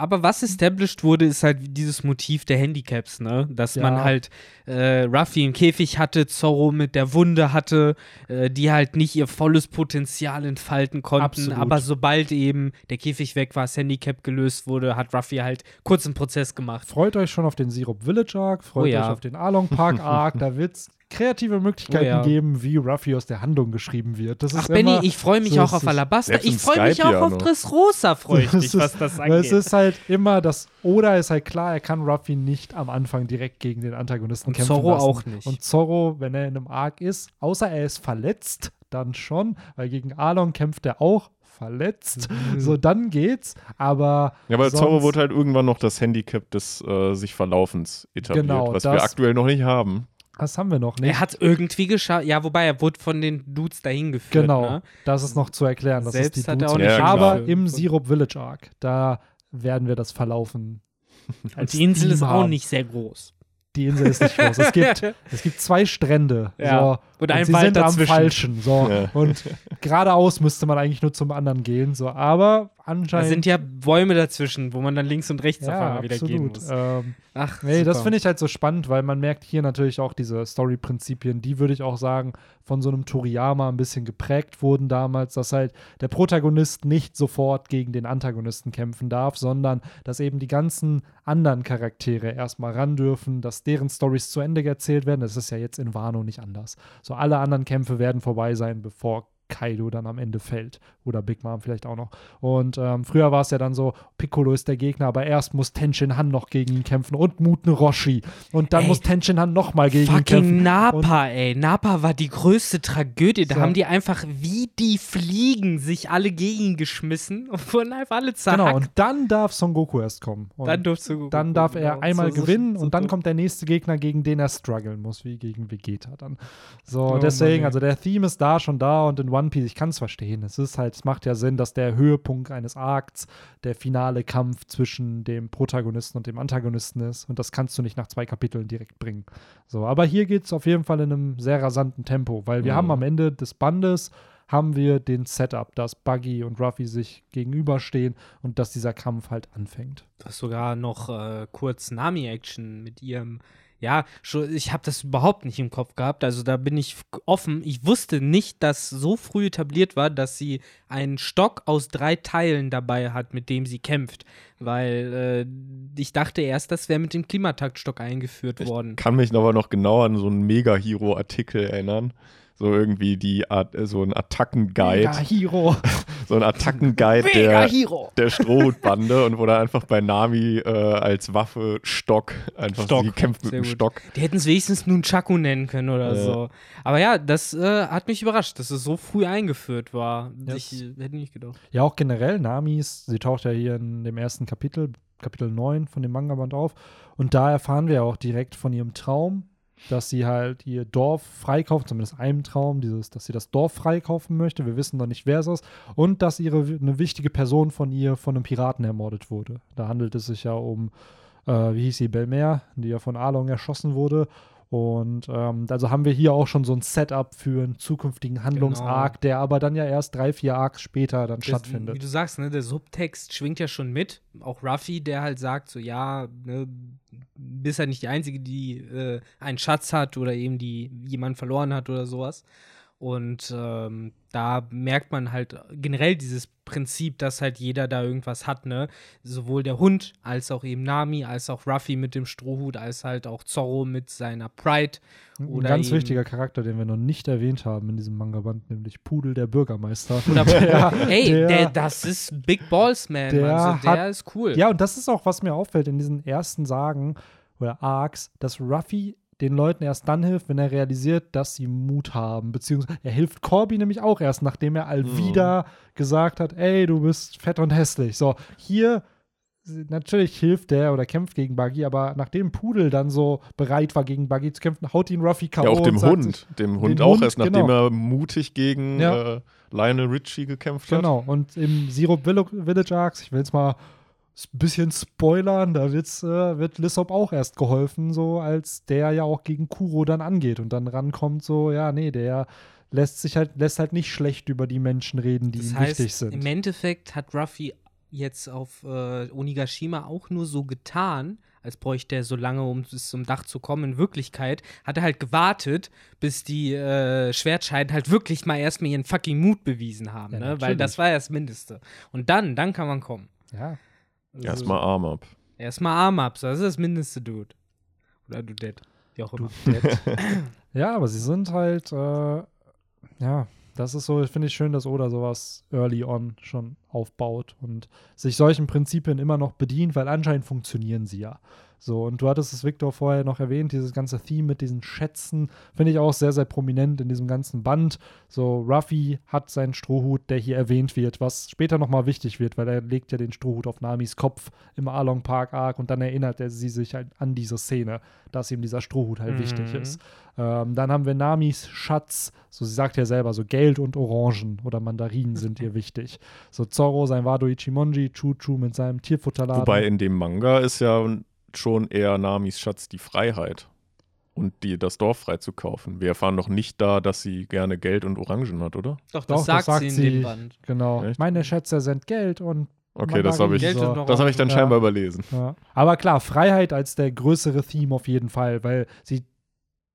Aber was established wurde, ist halt dieses Motiv der Handicaps, ne? Dass Ja. man halt äh, Ruffy im Käfig hatte, Zorro mit der Wunde hatte, äh, die halt nicht ihr volles Potenzial entfalten konnten. Absolut. Aber sobald eben der Käfig weg war, das Handicap gelöst wurde, hat Ruffy halt kurz einen Prozess gemacht. freut euch schon auf den Syrup Village Arc, freut Oh ja. euch auf den Along Park Arc, da wird es kreative Möglichkeiten Oh ja. geben, wie Ruffy aus der Handlung geschrieben wird. Das Ach, Benny, ich freue mich so auch auf. Selbst Ich freue mich auch auf. Dressrosa, freue ich mich, was das Weil es angeht. ist halt immer das, oder ist halt klar, er kann Ruffy nicht am Anfang direkt gegen den Antagonisten Und kämpfen Zorro lassen. auch nicht. Und Zorro, wenn er in einem Arc ist, außer er ist verletzt, dann schon, weil gegen Along kämpft er auch verletzt. So, dann geht's, aber Ja, aber Zorro wurde halt irgendwann noch das Handicap des äh, sich Verlaufens etabliert, Genau, was das- wir aktuell noch nicht haben. Das haben wir noch nicht. er hat irgendwie geschafft, ja, wobei er wurde von den Dudes dahin geführt. Genau, Ne? das ist noch zu erklären. Das Selbst ist die hat er Dudes- auch nicht Ja, Aber geschafft. im Syrup Village Arc, da werden wir das Verlaufen. als Die Insel ist auch nicht sehr groß. Die Insel ist nicht groß. Es gibt, es gibt zwei Strände. Ja, So, und ein sie Wald sind am dazwischen. falschen. So. Ja. Und geradeaus müsste man eigentlich nur zum anderen gehen. So. Aber Da anscheinend. sind ja Bäume dazwischen, wo man dann links und rechts auf ja, einmal wieder gehen absolut. muss. Ähm, Ach, Nee, das super. finde ich halt so spannend, weil man merkt hier natürlich auch diese Story-Prinzipien, die würde ich auch sagen, von so einem Toriyama ein bisschen geprägt wurden damals, dass halt der Protagonist nicht sofort gegen den Antagonisten kämpfen darf, sondern dass eben die ganzen anderen Charaktere erstmal ran dürfen, dass deren Stories zu Ende erzählt werden. Das ist ja jetzt in Wano nicht anders. So alle anderen Kämpfe werden vorbei sein, bevor Kaido dann am Ende fällt. Oder Big Mom vielleicht auch noch. Und ähm, früher war es ja dann so, Piccolo ist der Gegner, aber erst muss Tenshin Han noch gegen ihn kämpfen und Muten Roshi. Und dann Ey, muss Tenshin Han noch mal gegen ihn kämpfen. Fucking Napa, ey. Napa war die größte Tragödie. Da So. haben die einfach wie die Fliegen sich alle gegen ihn geschmissen und wurden einfach alle zerhackt. Genau, und dann darf Son Goku erst kommen. Und dann durfte Goku dann darf er genau. einmal So- gewinnen so und dann kommt der nächste Gegner, gegen den er strugglen muss, wie gegen Vegeta dann. So, Oh deswegen, Mann, also der Theme ist da schon da und in One Piece, ich kann es verstehen. Es ist halt, es macht ja Sinn, dass der Höhepunkt eines Arcs der finale Kampf zwischen dem Protagonisten und dem Antagonisten ist und das kannst du nicht nach zwei Kapiteln direkt bringen. So, aber hier geht es auf jeden Fall in einem sehr rasanten Tempo, weil wir Mhm. haben am Ende des Bandes haben wir den Setup, dass Buggy und Ruffy sich gegenüberstehen und dass dieser Kampf halt anfängt. Du hast sogar noch äh, kurz Nami-Action mit ihrem. Ja, schon, ich habe das überhaupt nicht im Kopf gehabt. Also da bin ich offen. Ich wusste nicht, dass so früh etabliert war, dass sie einen Stock aus drei Teilen dabei hat, mit dem sie kämpft. Weil äh, ich dachte erst, das wäre mit dem Klimataktstock eingeführt worden. Kann mich aber noch genau an so einen Mega-Hero-Artikel erinnern. So irgendwie die Art, äh, so ein Attackenguide, Mega Hero. so ein Attackenguide der, Hero! der Strohhutbande und wo da einfach bei Nami äh, als Waffe Stock einfach Stock, sie kämpft mit sehr dem gut. Stock. Die hätten es wenigstens nun Chaku nennen können oder Ja. so. Aber ja, das äh, hat mich überrascht, dass es so früh eingeführt war. Ja, Ich hätte nicht gedacht. Ja, auch generell, Namis, sie taucht ja hier in dem ersten Kapitel, Kapitel 9 von dem Manga-Band auf. Und da erfahren wir auch direkt von ihrem Traum, dass sie halt ihr Dorf freikauft, zumindest einem Traum, dieses, dass sie das Dorf freikaufen möchte. Wir wissen noch nicht, wer es ist. Und dass ihre eine wichtige Person von ihr von einem Piraten ermordet wurde. Da handelt es sich ja um, äh, wie hieß sie, Belmer, die ja von Along erschossen wurde. Und ähm, also haben wir hier auch schon so ein Setup für einen zukünftigen Handlungsarc, der aber dann ja erst drei, vier Arcs später dann Das- stattfindet. Wie du sagst, ne, der Subtext schwingt ja schon mit. Auch Ruffy, der halt sagt, so ja, ne, bist ja nicht die Einzige, die äh, einen Schatz hat oder eben die jemanden verloren hat oder sowas. Und ähm, da merkt man halt generell dieses Prinzip, dass halt jeder da irgendwas hat, ne? Sowohl der Hund, als auch eben Nami, als auch Ruffy mit dem Strohhut, als halt auch Zorro mit seiner Pride. Ein ganz wichtiger Charakter, den wir noch nicht erwähnt haben in diesem Manga-Band, nämlich Pudel, der Bürgermeister. Oder Der- ey, der- der, das ist Big Balls Man, der also der hat- ist cool. Ja, und das ist auch, was mir auffällt in diesen ersten Sagen oder Arcs, dass Ruffy den Leuten erst dann hilft, wenn er realisiert, dass sie Mut haben. Beziehungsweise er hilft Corby nämlich auch erst, nachdem er Alvida gesagt hat, ey, du bist fett und hässlich. So, hier natürlich hilft der oder kämpft gegen Buggy, aber nachdem Pudel dann so bereit war, gegen Buggy zu kämpfen, haut ihn Ruffy K.O. Ja, auch dem Hund. sich- Dem Hund auch Hund, erst, nachdem genau. er mutig gegen Ja. äh, Lionel Richie gekämpft hat. Genau, und im Zero Villo- Village Arcs, ich will jetzt mal ein bisschen spoilern, da wird's, äh, wird Lissop auch erst geholfen, so als der ja auch gegen Kuro dann angeht und dann rankommt, so, ja, nee, der lässt sich halt, lässt halt nicht schlecht über die Menschen reden, die Das ihm heißt, wichtig sind. im Endeffekt hat Ruffy jetzt auf äh, Onigashima auch nur so getan, als bräuchte er so lange, um bis zum Dach zu kommen. In Wirklichkeit hat er halt gewartet, bis die äh, Schwertscheiden halt wirklich mal erstmal ihren fucking Mut bewiesen haben, Ja, ne? Weil das war ja das Mindeste. Und dann, dann kann man kommen. Ja. Also, Erstmal Arm ab. Erstmal Arm-Ups, das ist das Mindeste, Dude. Oder du dead. Wie auch immer. Ja, aber sie sind halt, äh, ja, das ist so, finde ich schön, dass Oda sowas early on schon aufbaut und sich solchen Prinzipien immer noch bedient, weil anscheinend funktionieren sie ja. So, und du hattest es, Victor, vorher noch erwähnt, dieses ganze Theme mit diesen Schätzen, finde ich auch sehr, sehr prominent in diesem ganzen Band. So, Ruffy hat seinen Strohhut, der hier erwähnt wird, was später nochmal wichtig wird, weil er legt ja den Strohhut auf Namis Kopf im Arlong Park Arc und dann erinnert er sie sich halt an diese Szene, dass ihm dieser Strohhut halt Mhm. wichtig ist. Ähm, dann haben wir Namis Schatz, so sie sagt ja selber, so Geld und Orangen oder Mandarinen sind ihr wichtig. So Zorro, sein Wado Ichimonji, Chu-Chu mit seinem Tierfutterladen. Wobei in dem Manga ist ja schon eher Namis Schatz die Freiheit und die, das Dorf freizukaufen. Wir erfahren noch nicht da, dass sie gerne Geld und Orangen hat, oder? Doch, das Doch, das sagt, sagt sie in sie. dem Band. Genau. Echt? Meine Schätze sind Geld und Okay, das habe ich, Geld und so. das habe ich dann Ja. scheinbar überlesen. Ja. Aber klar, Freiheit als der größere Theme auf jeden Fall, weil sie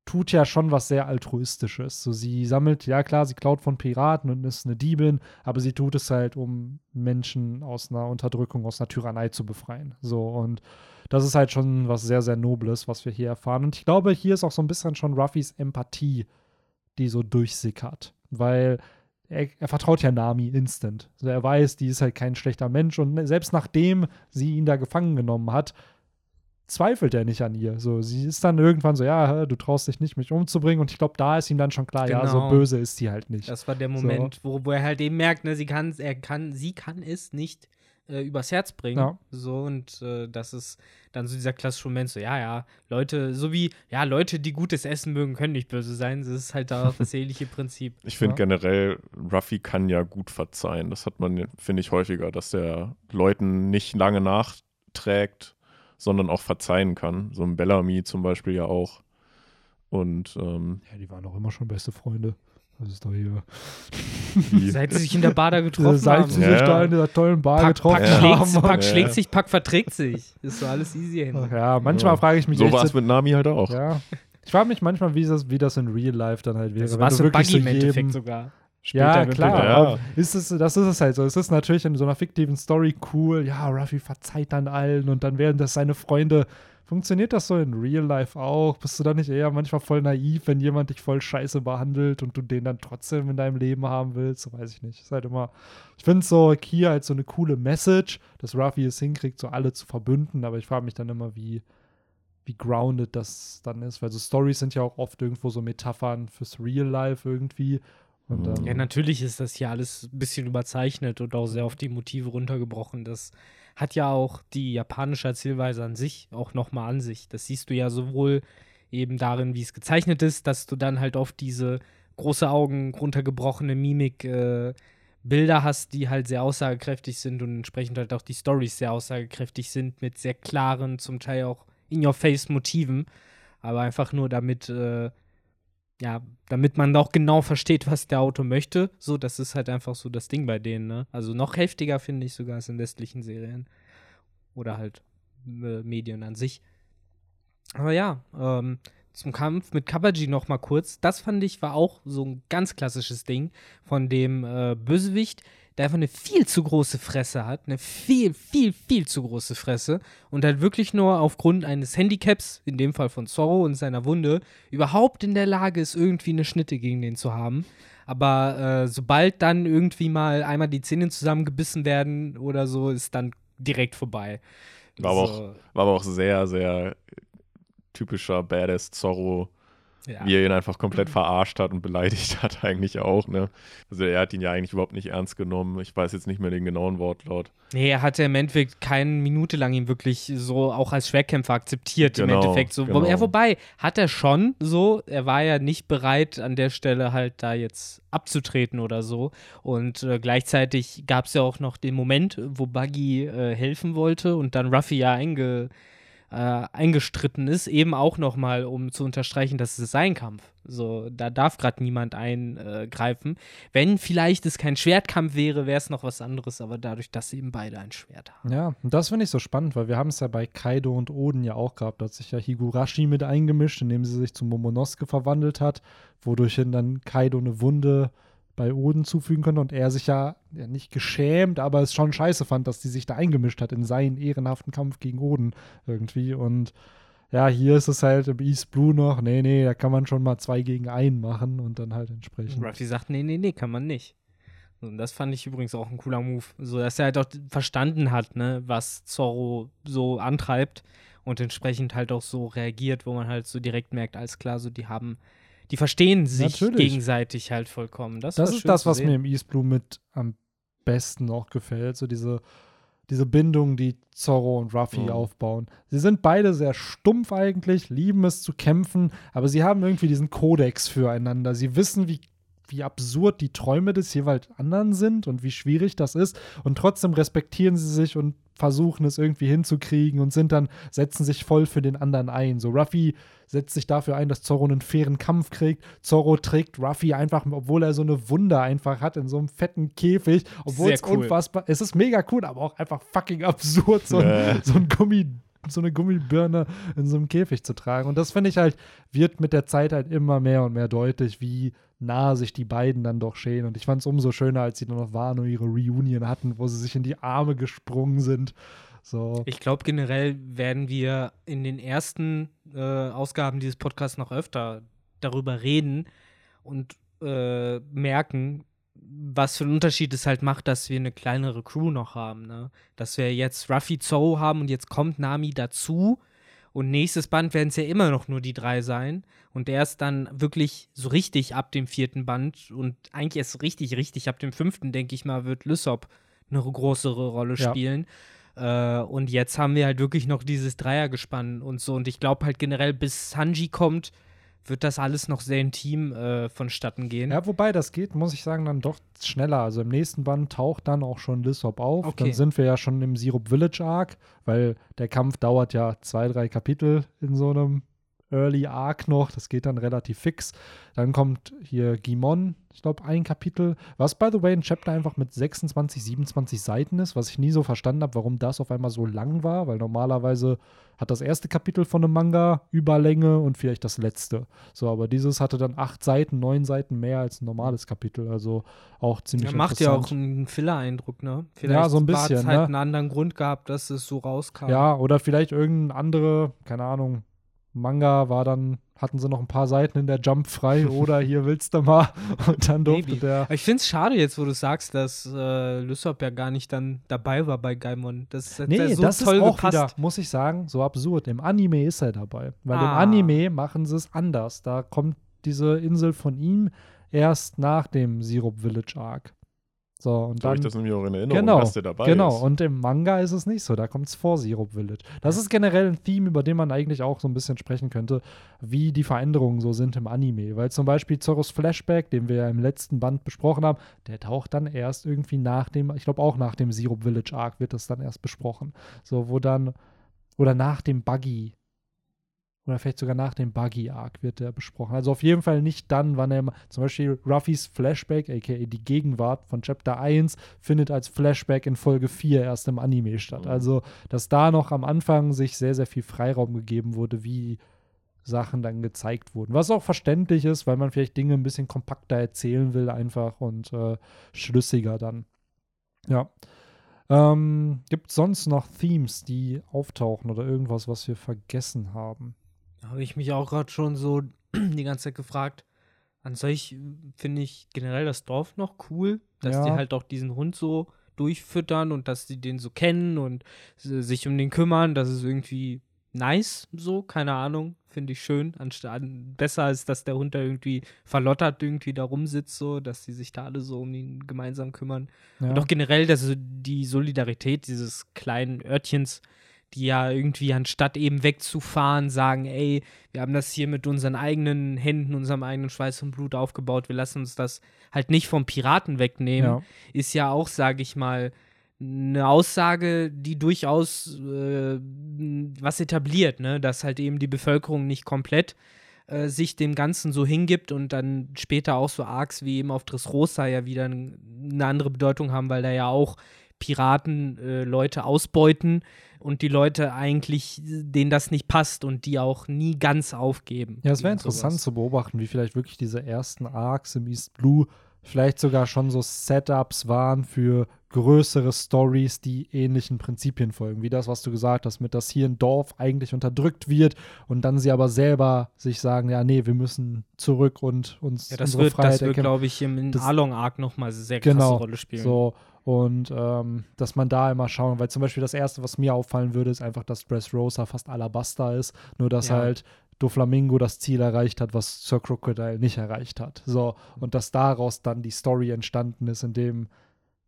tut ja schon was sehr altruistisches. So, sie sammelt, ja klar, sie klaut von Piraten und ist eine Diebin, aber sie tut es halt, um Menschen aus einer Unterdrückung, aus einer Tyrannei zu befreien. So, und das ist halt schon was sehr, sehr Nobles, was wir hier erfahren. Und ich glaube, hier ist auch so ein bisschen schon Ruffys Empathie, die so durchsickert. Weil er, er vertraut ja Nami instant. Also er weiß, die ist halt kein schlechter Mensch und selbst nachdem sie ihn da gefangen genommen hat, zweifelt er nicht an ihr. So, sie ist dann irgendwann so, ja, du traust dich nicht, mich umzubringen. Und ich glaube, da ist ihm dann schon klar, ja, so Genau. böse ist sie halt nicht. Das war der Moment, wo, wo er halt eben merkt, ne, sie kann, er kann, sie kann es nicht äh, übers Herz bringen. Ja. So, und äh, das ist dann so dieser klassische Moment, so, ja, ja, Leute, so wie, ja, Leute, die gutes Essen mögen, können nicht böse sein. Das ist halt da auch das ähnliche Prinzip. Ich finde Ja. generell, Ruffy kann ja gut verzeihen. Das hat man, finde ich, häufiger, dass der Leuten nicht lange nachträgt, sondern auch verzeihen kann. So ein Bellamy zum Beispiel ja auch. Und ähm, Ja, die waren auch immer schon beste Freunde. Das ist doch hier. Seit sie sich in der Bar da getroffen Seit haben. sie Ja. sich da in dieser tollen Bar Pack, getroffen Pack, Ja. schlägt, haben. Pack Ja. schlägt sich, Pack verträgt sich. Ist so alles easy hin. Ja, manchmal Ja. frage ich mich so war es mit Nami halt auch. Ja. Ich frage mich manchmal, wie das, wie das in Real Life dann halt wäre. Das war so wirklich Buggy im so Endeffekt jedem- sogar. Ja, Später klar. wird- Ja. Ist es, das ist es halt so. Es ist natürlich in so einer fiktiven Story cool. Ja, Ruffy verzeiht dann allen und dann werden das seine Freunde. Funktioniert das so in Real Life auch? Bist du da nicht eher manchmal voll naiv, wenn jemand dich voll scheiße behandelt und du den dann trotzdem in deinem Leben haben willst? So weiß ich nicht. Ist halt immer. Ich finde es so hier halt so eine coole Message, dass Ruffy es hinkriegt, so alle zu verbünden, aber ich frage mich dann immer, wie, wie grounded das dann ist, weil so Stories sind ja auch oft irgendwo so Metaphern fürs Real Life irgendwie. Und, ähm, Ja, natürlich ist das hier alles ein bisschen überzeichnet und auch sehr auf die Motive runtergebrochen. Das hat ja auch die japanische Erzählweise an sich auch nochmal an sich. Das siehst du ja sowohl eben darin, wie es gezeichnet ist, dass du dann halt oft diese große Augen, runtergebrochene Mimik, äh, Bilder hast, die halt sehr aussagekräftig sind und entsprechend halt auch die Stories sehr aussagekräftig sind mit sehr klaren, zum Teil auch in-your-face-Motiven. Aber einfach nur damit, äh, ja, damit man auch genau versteht, was der Autor möchte. So, das ist halt einfach so das Ding bei denen, ne? Also noch heftiger finde ich sogar als in westlichen Serien. Oder halt äh, Medien an sich. Aber ja, ähm, zum Kampf mit Kabaji noch mal kurz. Das fand ich war auch so ein ganz klassisches Ding von dem äh, Bösewicht, der einfach eine viel zu große Fresse hat, eine viel, viel, viel zu große Fresse und halt wirklich nur aufgrund eines Handicaps, in dem Fall von Zorro und seiner Wunde, überhaupt in der Lage ist, irgendwie eine Schnitte gegen den zu haben. Aber äh, sobald dann irgendwie mal einmal die Zähne zusammengebissen werden oder so, ist dann direkt vorbei. War, aber, auch, war aber auch sehr, sehr typischer Badass Zorro ja. Wie er ihn einfach komplett verarscht hat und beleidigt hat, eigentlich auch, ne? Also er hat ihn ja eigentlich überhaupt nicht ernst genommen. Ich weiß jetzt nicht mehr den genauen Wortlaut. Nee, er hatte im Endeffekt keine Minute lang ihn wirklich so auch als Schwerkämpfer akzeptiert, genau, im Endeffekt. So. Genau. Ja, wobei, hat er schon so, er war ja nicht bereit, an der Stelle halt da jetzt abzutreten oder so. Und äh, gleichzeitig gab es ja auch noch den Moment, wo Buggy äh, helfen wollte und dann Ruffy ja einge äh, eingestritten ist, eben auch nochmal, um zu unterstreichen, dass es sein Kampf. So, da darf gerade niemand eingreifen. Wenn vielleicht es kein Schwertkampf wäre, wäre es noch was anderes, aber dadurch, dass eben beide ein Schwert haben. Ja, und das finde ich so spannend, weil wir haben es ja bei Kaido und Oden ja auch gehabt. Da hat sich ja Higurashi mit eingemischt, indem sie sich zu Momonosuke verwandelt hat, wodurch dann Kaido eine Wunde bei Oden zufügen könnte und er sich ja, ja, nicht geschämt, aber es schon scheiße fand, dass die sich da eingemischt hat in seinen ehrenhaften Kampf gegen Oden irgendwie. Und ja, hier ist es halt im East Blue noch, nee, nee, da kann man schon mal zwei gegen einen machen und dann halt entsprechend. Ruffy sagt, nee, nee, nee, kann man nicht. Und das fand ich übrigens auch ein cooler Move. So, dass er halt auch verstanden hat, ne, was Zorro so antreibt und entsprechend halt auch so reagiert, wo man halt so direkt merkt, alles klar, so die haben die verstehen sich Natürlich. gegenseitig halt vollkommen. Das, das ist das, was mir im East Blue mit am besten auch gefällt. So diese, diese Bindung, die Zorro und Ruffy mhm. aufbauen. Sie sind beide sehr stumpf eigentlich, lieben es zu kämpfen, aber sie haben irgendwie diesen Kodex füreinander. Sie wissen, wie wie absurd die Träume des jeweils anderen sind und wie schwierig das ist. Und trotzdem respektieren sie sich und versuchen es irgendwie hinzukriegen und sind dann, setzen sich voll für den anderen ein. So Ruffy setzt sich dafür ein, dass Zorro einen fairen Kampf kriegt. Zorro trägt Ruffy einfach, obwohl er so eine Wunder einfach hat, in so einem fetten Käfig. Obwohl es cool. unfassbar, es ist mega cool, aber auch einfach fucking absurd, so, ein, so ein Gummi so eine Gummibirne in so einem Käfig zu tragen. Und das finde ich halt, wird mit der Zeit halt immer mehr und mehr deutlich, wie nah sich die beiden dann doch stehen. Und ich fand es umso schöner, als sie dann noch waren und ihre Reunion hatten, wo sie sich in die Arme gesprungen sind. So. Ich glaube, generell werden wir in den ersten äh, Ausgaben dieses Podcasts noch öfter darüber reden und äh, merken, was für einen Unterschied es halt macht, dass wir eine kleinere Crew noch haben. Ne? Dass wir jetzt Ruffy Zoe haben und jetzt kommt Nami dazu. Und nächstes Band werden es ja immer noch nur die drei sein. Und erst dann wirklich so richtig ab dem vierten Band und eigentlich erst richtig, richtig ab dem fünften, denke ich mal, wird Lysop eine größere Rolle spielen. Ja. Äh, und jetzt haben wir halt wirklich noch dieses Dreiergespann und so. Und ich glaube halt generell, bis Sanji kommt, wird das alles noch sehr intim äh, vonstatten gehen. Ja, wobei das geht, muss ich sagen, dann doch schneller. Also im nächsten Band taucht dann auch schon Lissop auf. Okay. Dann sind wir ja schon im Syrup Village Arc, weil der Kampf dauert ja zwei, drei Kapitel in so einem Early Arc noch. Das geht dann relativ fix. Dann kommt hier Gimon, ich glaube, ein Kapitel, was by the way ein Chapter einfach mit 26, 27 Seiten ist, was ich nie so verstanden habe, warum das auf einmal so lang war, weil normalerweise hat das erste Kapitel von einem Manga Überlänge und vielleicht das letzte. So, aber dieses hatte dann acht Seiten, neun Seiten mehr als ein normales Kapitel, also auch ziemlich ja, Macht ja auch einen Filler-Eindruck, ne? Vielleicht ja, so ein bisschen. Hat halt ne? einen anderen Grund gehabt, dass es so rauskam. Ja, oder vielleicht irgendeine andere, keine Ahnung, Manga war dann, hatten sie noch ein paar Seiten in der Jump frei oder hier willst du mal und dann durfte Maybe. der. Ich finde es schade jetzt, wo du sagst, dass äh, Lysop ja gar nicht dann dabei war bei Gaimon. Das, das nee, so das ist auch gepasst. wieder, muss ich sagen, so absurd. Im Anime ist er dabei, weil ah. im Anime machen sie es anders. Da kommt diese Insel von ihm erst nach dem Syrup Village Arc. So, und da dann, ich das nämlich auch in Erinnerung, genau, dass der dabei genau. ist. Und im Manga ist es nicht so, da kommt es vor Syrup Village. Das ist generell ein Theme, über den man eigentlich auch so ein bisschen sprechen könnte, wie die Veränderungen so sind im Anime. Weil zum Beispiel Zorros Flashback, den wir ja im letzten Band besprochen haben, der taucht dann erst irgendwie nach dem, ich glaube auch nach dem Syrup Village Arc wird das dann erst besprochen. So, wo dann, oder nach dem Buggy oder vielleicht sogar nach dem Buggy-Arc wird der besprochen. Also auf jeden Fall nicht dann, wann er zum Beispiel Ruffys Flashback, aka die Gegenwart von Chapter 1, findet als Flashback in Folge 4 erst im Anime statt. Mhm. Also, dass da noch am Anfang sich sehr, sehr viel Freiraum gegeben wurde, wie Sachen dann gezeigt wurden. Was auch verständlich ist, weil man vielleicht Dinge ein bisschen kompakter erzählen will, einfach und äh, schlüssiger dann. Ja. Ähm, Gibt es sonst noch Themes, die auftauchen oder irgendwas, was wir vergessen haben? Da habe ich mich auch gerade schon so die ganze Zeit gefragt. An sich finde ich generell das Dorf noch cool, dass Ja. die halt auch diesen Hund so durchfüttern und dass die den so kennen und sich um den kümmern. Das ist irgendwie nice, so, keine Ahnung, finde ich schön. Anstatt besser als dass der Hund da irgendwie verlottert irgendwie da rumsitzt, so, dass die sich da alle so um ihn gemeinsam kümmern. Ja. Und auch generell dass die Solidarität dieses kleinen Örtchens, die ja irgendwie anstatt eben wegzufahren, sagen, ey, wir haben das hier mit unseren eigenen Händen, unserem eigenen Schweiß und Blut aufgebaut, wir lassen uns das halt nicht vom Piraten wegnehmen, ja. ist ja auch, sage ich mal, eine Aussage, die durchaus äh, was etabliert, ne? dass halt eben die Bevölkerung nicht komplett äh, sich dem Ganzen so hingibt und dann später auch so Arcs wie eben auf Dressrosa ja wieder eine andere Bedeutung haben, weil da ja auch Piraten äh, Leute ausbeuten und die Leute eigentlich, denen das nicht passt und die auch nie ganz aufgeben. Ja, es wäre interessant sowas. zu beobachten, wie vielleicht wirklich diese ersten Arcs im East Blue vielleicht sogar schon so Setups waren für größere Stories, die ähnlichen Prinzipien folgen. Wie das, was du gesagt hast, mit dass hier ein Dorf eigentlich unterdrückt wird und dann sie aber selber sich sagen, ja, nee, wir müssen zurück und uns Ja, das unsere wird, Freiheit das wird glaube ich, im Das- Along-Arc nochmal eine sehr krasse Genau, Rolle spielen. So, und ähm, dass man da immer schauen, weil zum Beispiel das Erste, was mir auffallen würde, ist einfach, dass Dressrosa fast Alabaster ist, nur dass Ja. halt Doflamingo das Ziel erreicht hat, was Sir Crocodile nicht erreicht hat. So, und dass daraus dann die Story entstanden ist, in dem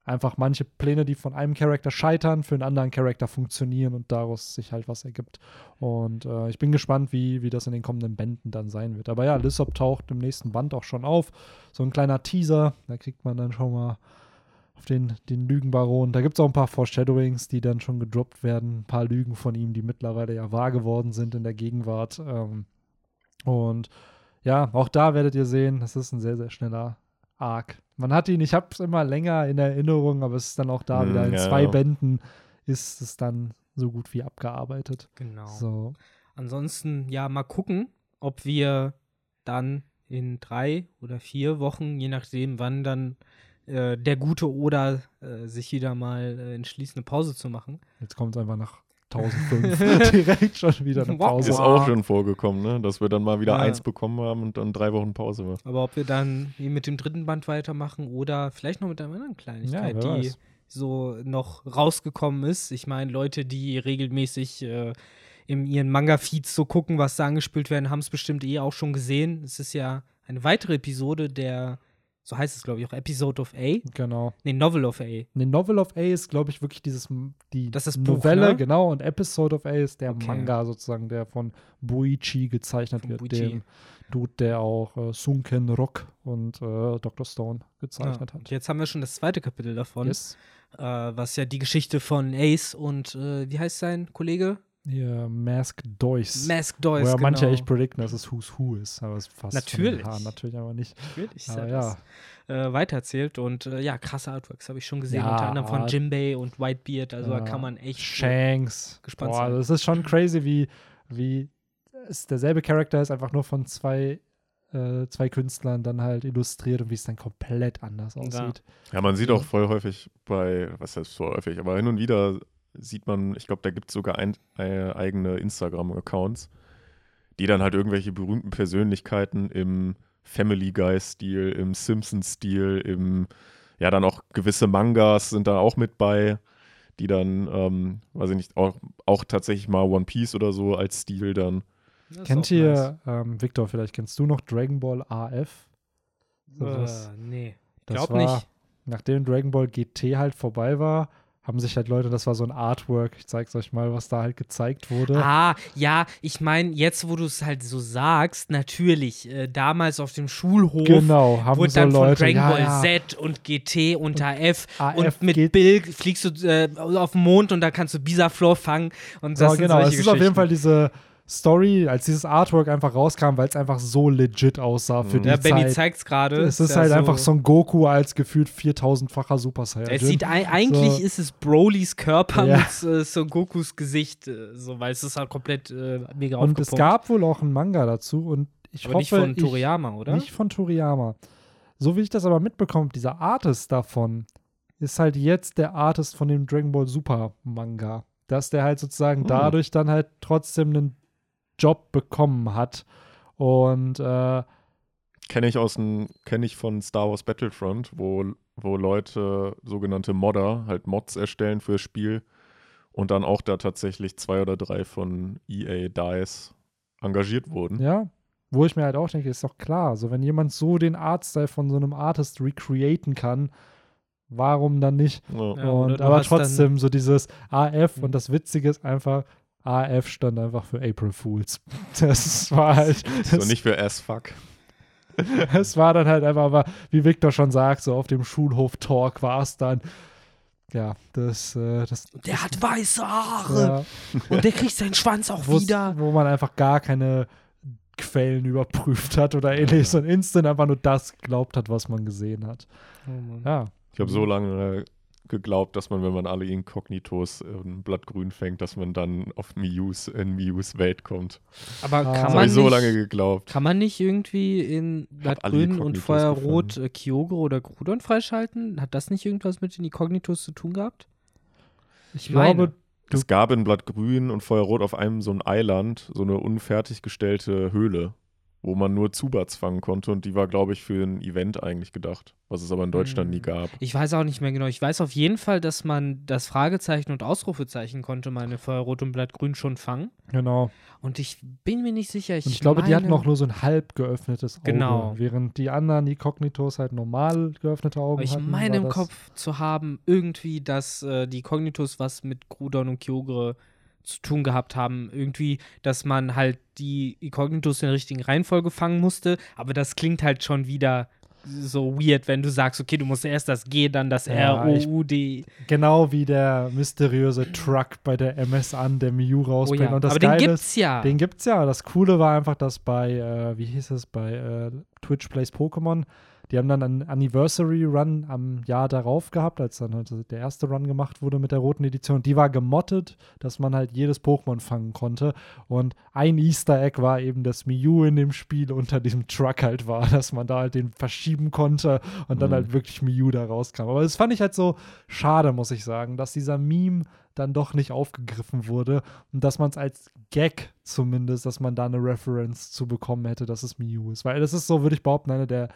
einfach manche Pläne, die von einem Charakter scheitern, für einen anderen Charakter funktionieren und daraus sich halt was ergibt. Und äh, ich bin gespannt, wie, wie das in den kommenden Bänden dann sein wird. Aber ja, Lissop taucht im nächsten Band auch schon auf. So ein kleiner Teaser, da kriegt man dann schon mal auf den, den Lügenbaron. Da gibt es auch ein paar Foreshadowings, die dann schon gedroppt werden. Ein paar Lügen von ihm, die mittlerweile ja wahr geworden sind in der Gegenwart. Ähm, und ja, auch da werdet ihr sehen, das ist ein sehr, sehr schneller Arc. Man hat ihn, ich habe es immer länger in Erinnerung, aber es ist dann auch da Hm, wieder in ja, zwei ja. Bänden ist es dann so gut wie abgearbeitet. Genau. So. Ansonsten, ja, mal gucken, ob wir dann in drei oder vier Wochen, je nachdem, wann dann äh, der gute Oda äh, sich wieder mal äh, entschließt, eine Pause zu machen. Jetzt kommt es einfach nach 1005 direkt schon wieder eine. Pause. Ist auch schon vorgekommen, ne? dass wir dann mal wieder Ja. eins bekommen haben und dann drei Wochen Pause war. Aber ob wir dann eben mit dem dritten Band weitermachen oder vielleicht noch mit einer anderen Kleinigkeit, Ja, die weiß. so noch rausgekommen ist. Ich meine, Leute, die regelmäßig äh, in ihren Manga-Feeds so gucken, was da angespielt werden, haben es bestimmt eh auch schon gesehen. Es ist ja eine weitere Episode der, so heißt es glaube ich auch, Episode of A. Genau. Nee, Novel of A. Eine Novel of A ist, glaube ich, wirklich dieses die Das ist das Buch, Novelle, ne? genau, und Episode of A ist der Okay. Manga sozusagen, der von Buichi gezeichnet Von wird, Buichi. dem Dude, der auch äh, Sunken Rock und äh, Dr. Stone gezeichnet Ja. hat. Jetzt haben wir schon das zweite Kapitel davon, Yes. äh, was ja die Geschichte von Ace und, äh, wie heißt sein Kollege? Hier, Mask Dois. Mask Wo Dois, ja manche genau. echt predikten, dass es Who's Who ist, aber es ist fast von den Natürlich. Haaren, natürlich aber nicht. Natürlich, Aber ja. ja, Äh, weitererzählt und äh, ja, krasse Artworks habe ich schon gesehen, Ja, unter anderem von Art- Jimbei und Whitebeard, also da kann man echt Shanks. gespannt Boah, sein. das ist schon crazy, wie, wie es derselbe Charakter ist, einfach nur von zwei, äh, zwei Künstlern dann halt illustriert und wie es dann komplett anders aussieht. Ja, man sieht Ja. auch voll häufig bei, was heißt so häufig, aber hin und wieder sieht man, ich glaube, da gibt es sogar ein, äh, eigene Instagram-Accounts, die dann halt irgendwelche berühmten Persönlichkeiten im Family Guy-Stil, im Simpsons-Stil, im, ja, dann auch gewisse Mangas sind da auch mit bei, die dann, ähm, weiß ich nicht, auch, auch tatsächlich mal One Piece oder so als Stil dann. Kennt ihr, ähm, Victor, vielleicht kennst du noch Dragon Ball AF? So, nice. das, äh, nee, das glaub war, nicht. Nachdem Dragon Ball GT halt vorbei war, haben sich halt Leute, das war so ein Artwork, ich zeig's euch mal, was da halt gezeigt wurde. Ah, ja, ich meine, jetzt, wo du es halt so sagst, natürlich, äh, damals auf dem Schulhof genau, haben wurde so dann Leute, von Dragon ja, Ball ja, Z und GT unter F AF und mit Bill fliegst du äh, auf den Mond und da kannst du Bisaflor fangen und das sind genau, es ist auf jeden. Fall diese Story, als dieses Artwork einfach rauskam, weil es einfach so legit aussah für Mhm. die Ja, Benny Zeit. zeigt's gerade. es ist ja halt einfach Son Goku als gefühlt 4000-facher Super Saiyan. Es sieht eigentlich So. ist es Brolys Körper Ja. mit äh, Son Gokus Gesicht, äh, so, weil es ist halt komplett äh, mega und es gab wohl auch einen Manga dazu und ich aber hoffe, nicht von ich, Toriyama, oder? Nicht von Toriyama. So wie ich das aber mitbekomme, dieser Artist davon ist halt jetzt der Artist von dem Dragon Ball Super Manga. Dass der halt sozusagen Hm. dadurch dann halt trotzdem einen Job bekommen hat. Und äh, Kenne ich aus dem, kenne ich von Star Wars Battlefront, wo, wo Leute, sogenannte Modder, halt Mods erstellen fürs Spiel und dann auch da tatsächlich zwei oder drei von EA DICE engagiert wurden. ja, wo ich mir halt auch denke, ist doch klar, so wenn jemand so den Artstyle von so einem Artist recreaten kann, warum dann nicht? Ja. Ja, und du aber trotzdem so dieses AF Mhm. und das Witzige ist einfach, AF stand einfach für April Fools. Das war halt. So nicht für as fuck. Es war dann halt einfach, aber wie Victor schon sagt, so auf dem Schulhof-Talk war es dann. Ja, das, äh, das Der hat weiße Haare ja, und der kriegt seinen Schwanz auch wieder. wo man einfach gar keine Quellen überprüft hat oder ähnliches und instant einfach nur das geglaubt hat, was man gesehen hat. Ja, Ich habe so lange geglaubt, dass man, wenn man alle Inkognitos in Blattgrün fängt, dass man dann auf Mius, in Mius Welt kommt. Aber Ah. kann Das man ich so nicht, lange geglaubt. Kann man nicht irgendwie in Blattgrün und Inkognitos Feuerrot äh, Kyogre oder Grudon freischalten? Hat das nicht irgendwas mit den Ikognitos zu tun gehabt? ich meine. glaube, Es gab in Blattgrün und Feuerrot auf einem so ein Eiland, so eine unfertiggestellte Höhle, wo man nur Zubats fangen konnte und die war, glaube ich, für ein Event eigentlich gedacht, was es aber in Deutschland Hm. nie gab. Ich weiß auch nicht mehr genau. Ich weiß auf jeden Fall, dass man das Fragezeichen und Ausrufezeichen konnte man in Feuerrot und Blattgrün schon fangen. genau. Und ich bin mir nicht sicher. Ich, Und ich glaube, die hatten meine- auch nur so ein halb geöffnetes Auge. Genau. Während die anderen, die Cognitos, halt normal geöffnete Augen Aber ich hatten. meine war im das- Kopf zu haben, irgendwie, dass äh, die Cognitos was mit Grudon und Kyogre zu tun gehabt haben. Irgendwie, dass man halt die Cognitos in der richtigen Reihenfolge fangen musste. Aber das klingt halt schon wieder so weird, wenn du sagst, okay, du musst erst das G, dann das Ja, R, O, U, D. Genau wie der mysteriöse Truck bei der MS an, der Miu Oh rausbringt. ja. Und das Aber den Geile gibt's ja. ist, den gibt's ja. Das Coole war einfach, dass bei, äh, wie hieß es, bei äh, Twitch Plays Pokémon, die haben dann einen Anniversary Run am Jahr darauf gehabt, als dann halt der erste Run gemacht wurde mit der roten Edition. Die war gemottet, dass man halt jedes Pokémon fangen konnte. Und ein Easter Egg war eben, dass Miu in dem Spiel unter diesem Truck halt war, dass man da halt den verschieben konnte und dann Mhm. halt wirklich Miu da rauskam. Aber das fand ich halt so schade, muss ich sagen, dass dieser Meme dann doch nicht aufgegriffen wurde und dass man es als Gag zumindest, dass man da eine Reference zu bekommen hätte, dass es Miu ist. Weil das ist so, würde ich behaupten, eine der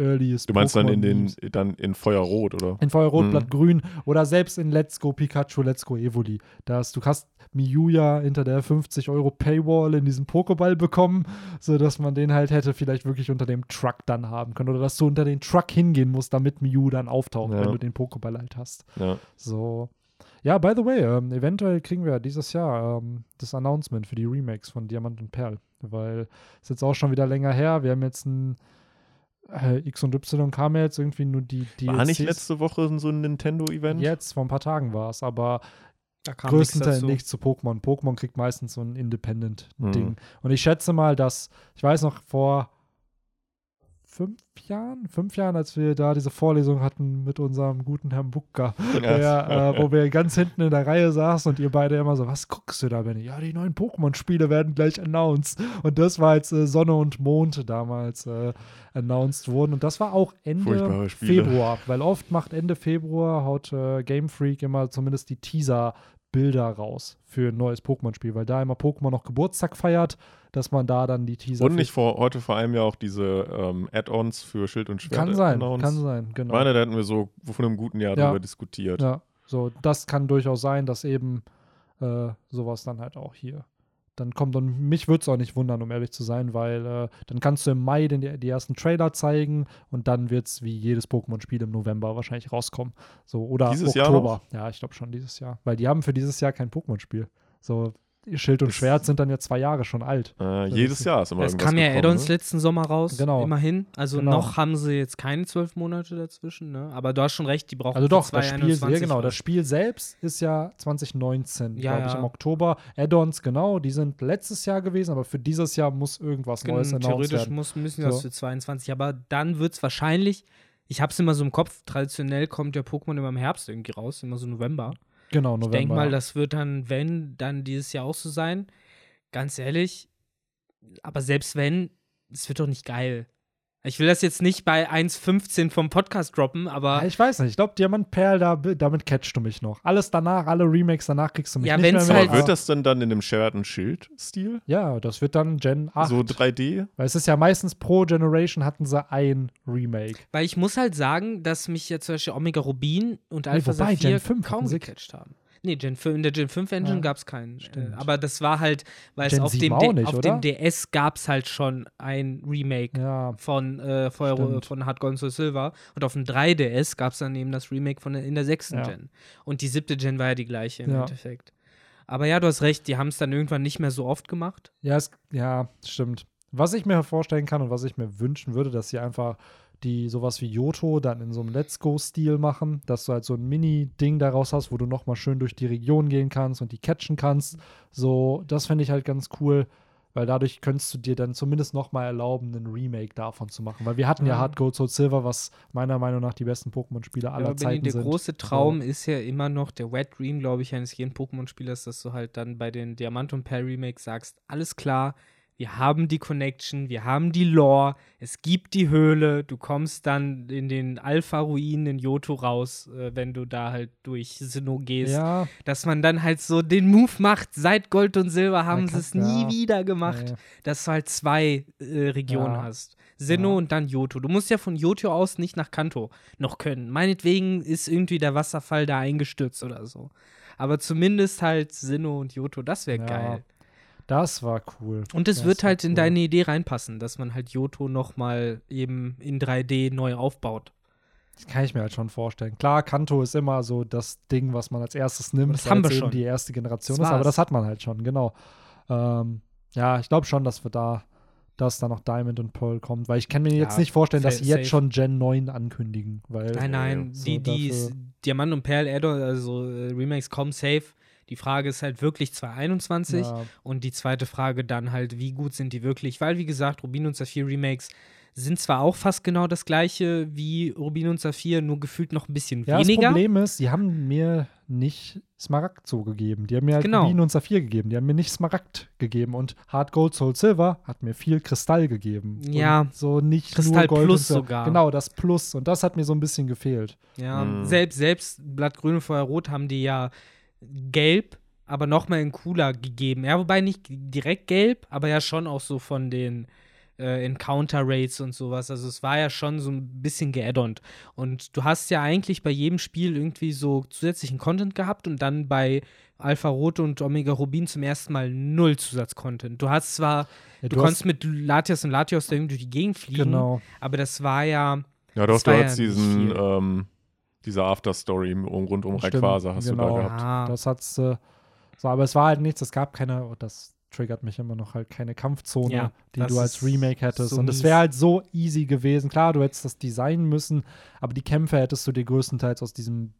earliest Du meinst dann in den, dann in Feuerrot, oder? In Feuerrot, Mhm. Blatt Grün oder selbst in Let's Go Pikachu, Let's Go Evoli. Da hast, du hast Miu ja hinter der 50 Euro Paywall in diesen Pokéball bekommen, sodass man den halt hätte vielleicht wirklich unter dem Truck dann haben können. Oder dass du unter den Truck hingehen musst, damit Miu dann auftaucht, Ja. wenn du den Pokéball halt hast. Ja. So. Ja, by the way, ähm, eventuell kriegen wir dieses Jahr ähm, das Announcement für die Remakes von Diamant und Perl, weil es jetzt auch schon wieder länger her. Wir haben jetzt ein äh, X und Y kam ja jetzt irgendwie nur die War nicht DLCs. letzte Woche so ein Nintendo-Event? Jetzt, vor ein paar Tagen war es, aber größtenteils nichts zu Pokémon. Pokémon kriegt meistens so ein Independent-Ding. Mhm. Und ich schätze mal, dass, ich weiß noch, vor fünf Jahren, fünf Jahren, als wir da diese Vorlesung hatten mit unserem guten Herrn Bukka, der, äh, wo wir ganz hinten in der Reihe saßen und ihr beide immer so, was guckst du da, Benny? Ja, die neuen Pokémon-Spiele werden gleich announced. Und das war jetzt äh, Sonne und Mond damals äh, announced wurden. Und das war auch Ende. Februar, weil oft macht Ende Februar, haut äh, Game Freak immer zumindest die Teaser-Bilder raus für ein neues Pokémon-Spiel, weil da immer Pokémon noch Geburtstag feiert, dass man da dann die Teaser Und nicht vor, heute vor allem ja auch diese ähm, Add-ons für Schild und Schwert. kann sein, kann sein, Ich genau. meine, da hätten wir so vor einem guten Jahr Ja. drüber diskutiert. Ja, so, das kann durchaus sein, dass eben äh, sowas dann halt auch hier dann kommt. Und mich würde es auch nicht wundern, um ehrlich zu sein, weil äh, dann kannst du im Mai den, die ersten Trailer zeigen und dann wird es wie jedes Pokémon-Spiel im November wahrscheinlich rauskommen. So, oder Dieses Jahr Oktober. Ja, ich glaube schon dieses Jahr. Weil die haben für dieses Jahr kein Pokémon-Spiel. So, Schild und Schwert sind dann ja zwei Jahre schon alt. Äh, jedes Jahr ist immer Es kam ja Add-ons ne? letzten Sommer raus, Genau. immerhin. Also Genau. noch haben sie jetzt keine zwölf Monate dazwischen, ne? Aber du hast schon recht, die brauchen Also doch, das Spiel, ja, 2021 genau, das. Spiel selbst ist ja 2019, Ja, glaube ich, ja. im Oktober. Add-ons, genau, die sind letztes Jahr gewesen, aber für dieses Jahr muss irgendwas Genau, Neues Theoretisch werden. muss, müssen So. das für 22, aber dann wird es wahrscheinlich, ich habe es immer so im Kopf, traditionell kommt ja Pokémon immer im Herbst irgendwie raus, immer so November. Genau, November. Ich denke mal, das wird dann, wenn, dann dieses Jahr auch so sein. Ganz ehrlich, aber selbst wenn, es wird doch nicht geil. Ich will das jetzt nicht bei 1,15 vom Podcast droppen, aber Ja, ich weiß nicht, ich glaube, Diamant Perl, da, damit catchst du mich noch. Alles danach, alle Remakes danach kriegst du mich Ja, nicht wenn's mehr halt- Aber wird das denn dann in dem und Schild-Stil? Ja, das wird dann Gen 8. So 3D? weil es ist ja meistens pro Generation hatten sie ein Remake. weil ich muss halt sagen, dass mich ja zum Beispiel Omega Rubin und Nee, Alpha wobei, Saphir Gen 5 kaum gecatcht haben. Nee, Gen 5, in der Gen 5 Engine Ja, gab es keinen. Äh, stimmt. aber das war halt, weil es auf, 7 dem, nicht, auf dem DS gab es halt schon ein Remake Ja, von, äh, Feuer, von Hard Gold Soul Silver. Und auf dem 3DS gab es dann eben das Remake von der, in der sechsten Ja. Gen. Und die siebte Gen war ja die gleiche im. Endeffekt. Aber ja, du hast recht, die haben es dann irgendwann nicht mehr so oft gemacht. ja, es, ja, stimmt. Was ich mir vorstellen kann und was ich mir wünschen würde, dass sie einfach die sowas wie Yoto dann in so einem Let's Go-Stil machen, dass du halt so ein Mini-Ding daraus hast, wo du nochmal schön durch die Region gehen kannst und die catchen kannst. So, das fände ich halt ganz cool, weil dadurch könntest du dir dann zumindest nochmal erlauben, einen Remake davon zu machen. Weil wir hatten ja Ja. Hard Gold Soul Silver, was meiner Meinung nach die besten Pokémon-Spiele aller Benni, Zeiten der sind. große Traum ist ja immer noch der Wet Dream, glaube ich, eines jeden Pokémon-Spielers, dass du halt dann bei den Diamant und Pearl Remakes sagst, alles klar, wir haben die Connection, wir haben die Lore, es gibt die Höhle, du kommst dann in den Alpha-Ruinen in Johto raus, äh, wenn du da halt durch Sinnoh gehst. Ja, Dass man dann halt so den Move macht, seit Gold und Silber haben sie es nie ja. wieder gemacht nee. dass du halt zwei äh, Regionen Ja. hast. Sinnoh und dann Johto. Du musst ja von Johto aus nicht nach Kanto noch können. Meinetwegen ist irgendwie der Wasserfall da eingestürzt oder so. Aber zumindest halt Sinnoh und Johto, das wäre Ja. geil. Das war cool. Und es wird halt in cool. deine Idee reinpassen, dass man halt Johto nochmal eben in 3D neu aufbaut. Das kann ich mir halt schon vorstellen. Klar, Kanto ist immer so das Ding, was man als erstes nimmt, das haben wir schon. die erste Generation Das ist, aber das hat man halt schon, genau. Ähm, ja, ich glaube schon, dass wir da, dass da noch Diamond und Pearl kommt, weil ich kann mir jetzt Ja, nicht vorstellen, dass sie jetzt schon Gen 9 ankündigen, weil Nein, nein, so die, die Diamant und Perl Add-on, also äh, Remakes kommen safe. Die Frage ist halt wirklich 2021. ja, Und die zweite Frage dann halt, wie gut sind die wirklich? Weil, wie gesagt, Rubin und Saphir Remakes sind zwar auch fast genau das gleiche wie Rubin und Saphir, nur gefühlt noch ein bisschen ja, das weniger. Problem ist, sie haben mir nicht Smaragd so gegeben. Die haben mir halt Genau. Rubin und Saphir gegeben. Die haben mir nicht Smaragd gegeben. Und Hard Gold Soul Silver hat mir viel Kristall gegeben. Ja. Und so nicht Kristall nur Gold Plus sogar. Genau, das Plus. Und das hat mir so ein bisschen gefehlt. Ja, Mhm. selbst, selbst Blattgrün und Feuerrot haben die ja gelb, aber nochmal in cooler gegeben. Ja, wobei nicht direkt gelb, aber ja schon auch so von den äh, Encounter Rates und sowas. Also es war ja schon so ein bisschen geaddont. Und du hast ja eigentlich bei jedem Spiel irgendwie so zusätzlichen Content gehabt und dann bei Alpha Rot und Omega Rubin zum ersten Mal null Zusatzcontent. Du hast zwar, Ja, du, hast- konntest mit Latios und Latios da irgendwie durch die Gegend fliegen, Genau. aber das war ja Ja, doch, du war hast ja nicht diesen, viel. ähm, diese Afterstory um, rund um Rayquaza hast genau. du da gehabt. Ah, Das hat's, äh, so, aber es war halt nichts, es gab keine, oh, das triggert mich immer noch halt keine Kampfzone, Ja, die du als Remake hättest. so und es wäre halt so easy gewesen. Klar, du hättest das designen müssen, aber die Kämpfe hättest du dir größtenteils aus diesem,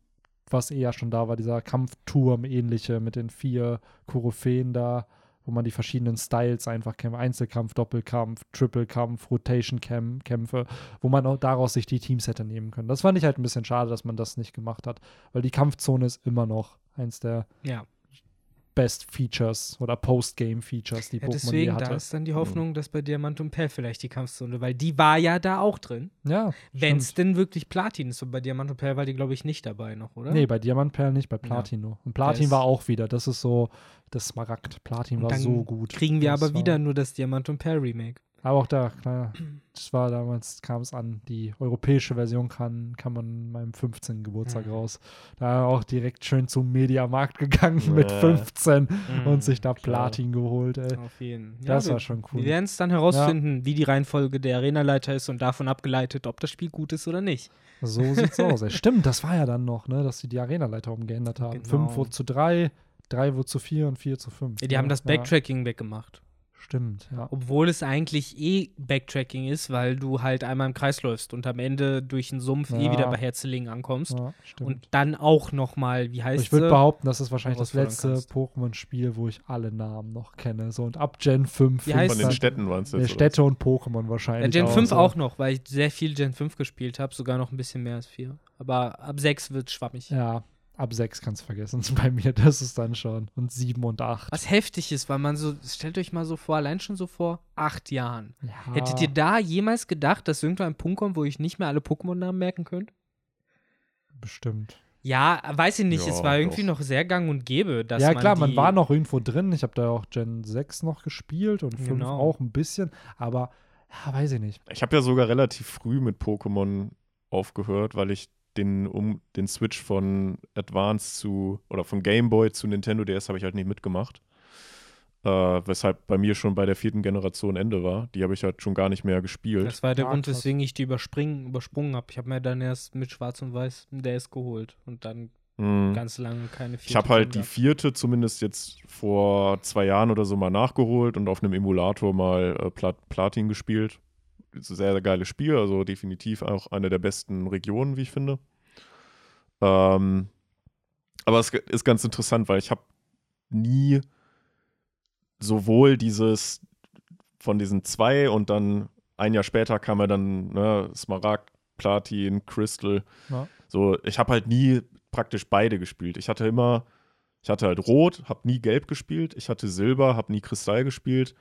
was eher schon da war, dieser Kampfturm ähnliche mit den vier Koryphäen da, wo man die verschiedenen Styles einfach kämpft. Einzelkampf, Doppelkampf, Triple-Kampf, Rotation-Kämpfe, wo man auch daraus sich die Teams hätte nehmen können. Das fand ich halt ein bisschen schade, dass man das nicht gemacht hat, weil die Kampfzone ist immer noch eins der ja. Best Features oder Post-Game Features, die Ja, Pokémon je deswegen, da hatte. ist dann die Hoffnung, dass bei Diamant und Perl vielleicht die Kampfzone, weil die war ja da auch drin. Ja, Wenn es denn wirklich Platin ist. Und bei Diamant und Perl war die, glaube ich, nicht dabei noch, oder? Nee, bei Diamantperl nicht, bei Platin nur. Und Platin ist- war auch wieder, das ist so das Smaragd. Platin war so gut. Kriegen wir Das aber wieder nur das Diamant und Perl Remake. Aber auch da, klar, das war damals, kam es an, die europäische Version kann, kam an meinem 15. Geburtstag Mhm. raus. Da auch direkt schön zum Mediamarkt gegangen mit Ja. 15 Mhm, und sich da klar. Platin geholt, ey. Auf jeden Fall. Das wir, war schon cool. Wir werden es dann herausfinden, wie die Reihenfolge der Arenaleiter ist und davon abgeleitet, ob das Spiel gut ist oder nicht. So sieht's aus. Ey. Stimmt, das war ja dann noch, ne, dass sie die Arenaleiter umgeändert haben. Genau. 5 zu 3, 3 wurde zu 4 und 4 zu 5. Ja, die haben das Backtracking weggemacht. Stimmt, ja. Obwohl es eigentlich eh Backtracking ist, weil du halt einmal im Kreis läufst und am Ende durch den Sumpf eh Ja. wieder bei Herzelingen ankommst. ja stimmt. Und dann auch noch mal, wie heißt ich würde behaupten, das ist wahrscheinlich das letzte. Pokémon-Spiel, wo ich alle Namen noch kenne. So und ab Gen 5. Wie Von heißt den das? Städten waren es jetzt. Städte und Pokémon Ja, wahrscheinlich. Gen 5 so. auch noch, weil ich sehr viel Gen 5 gespielt habe, sogar noch ein bisschen mehr als 4. Aber ab 6 wird schwammig. Ja, ab 6 kannst du vergessen. Bei mir, das ist dann schon. Und 7 und 8. Was heftig ist, weil man so, stellt euch mal so vor, allein schon so vor acht Jahren. Ja. Hättet ihr da jemals gedacht, dass irgendwann ein Punkt kommt, wo ich nicht mehr alle Pokémon-Namen merken könnte? Bestimmt. Ja, weiß ich nicht. Ja, es war irgendwie doch. noch sehr gang und gäbe. Dass ja, man klar, die, man war noch irgendwo drin. Ich habe da auch Gen 6 noch gespielt und 5 Genau. auch ein bisschen. Aber, ja, weiß ich nicht. Ich habe ja sogar relativ früh mit Pokémon aufgehört, weil ich den, um, den Switch von Advance zu oder von Game Boy zu Nintendo DS habe ich halt nicht mitgemacht. Äh, weshalb bei mir schon bei der vierten Generation Ende war. Die habe ich halt schon gar nicht mehr gespielt. Das war der Grund, krass. weswegen ich die überspringen, übersprungen habe. Ich habe mir dann erst mit Schwarz und Weiß einen DS geholt und dann Mhm. ganz lange keine Ich habe halt die vierte zumindest jetzt vor zwei Jahren oder so mal nachgeholt und auf einem Emulator mal äh, Plat Platin gespielt. Sehr, sehr geiles Spiel, also definitiv auch eine der besten Regionen, wie ich finde. Ähm, aber es ist ganz interessant, weil ich habe nie sowohl dieses von diesen zwei und dann ein Jahr später kam er dann ne, Smaragd, Platin, Crystal. Ja. So, ich habe halt nie praktisch beide gespielt. Ich hatte immer, ich hatte halt Rot, habe nie Gelb gespielt. Ich hatte Silber, habe nie Kristall gespielt.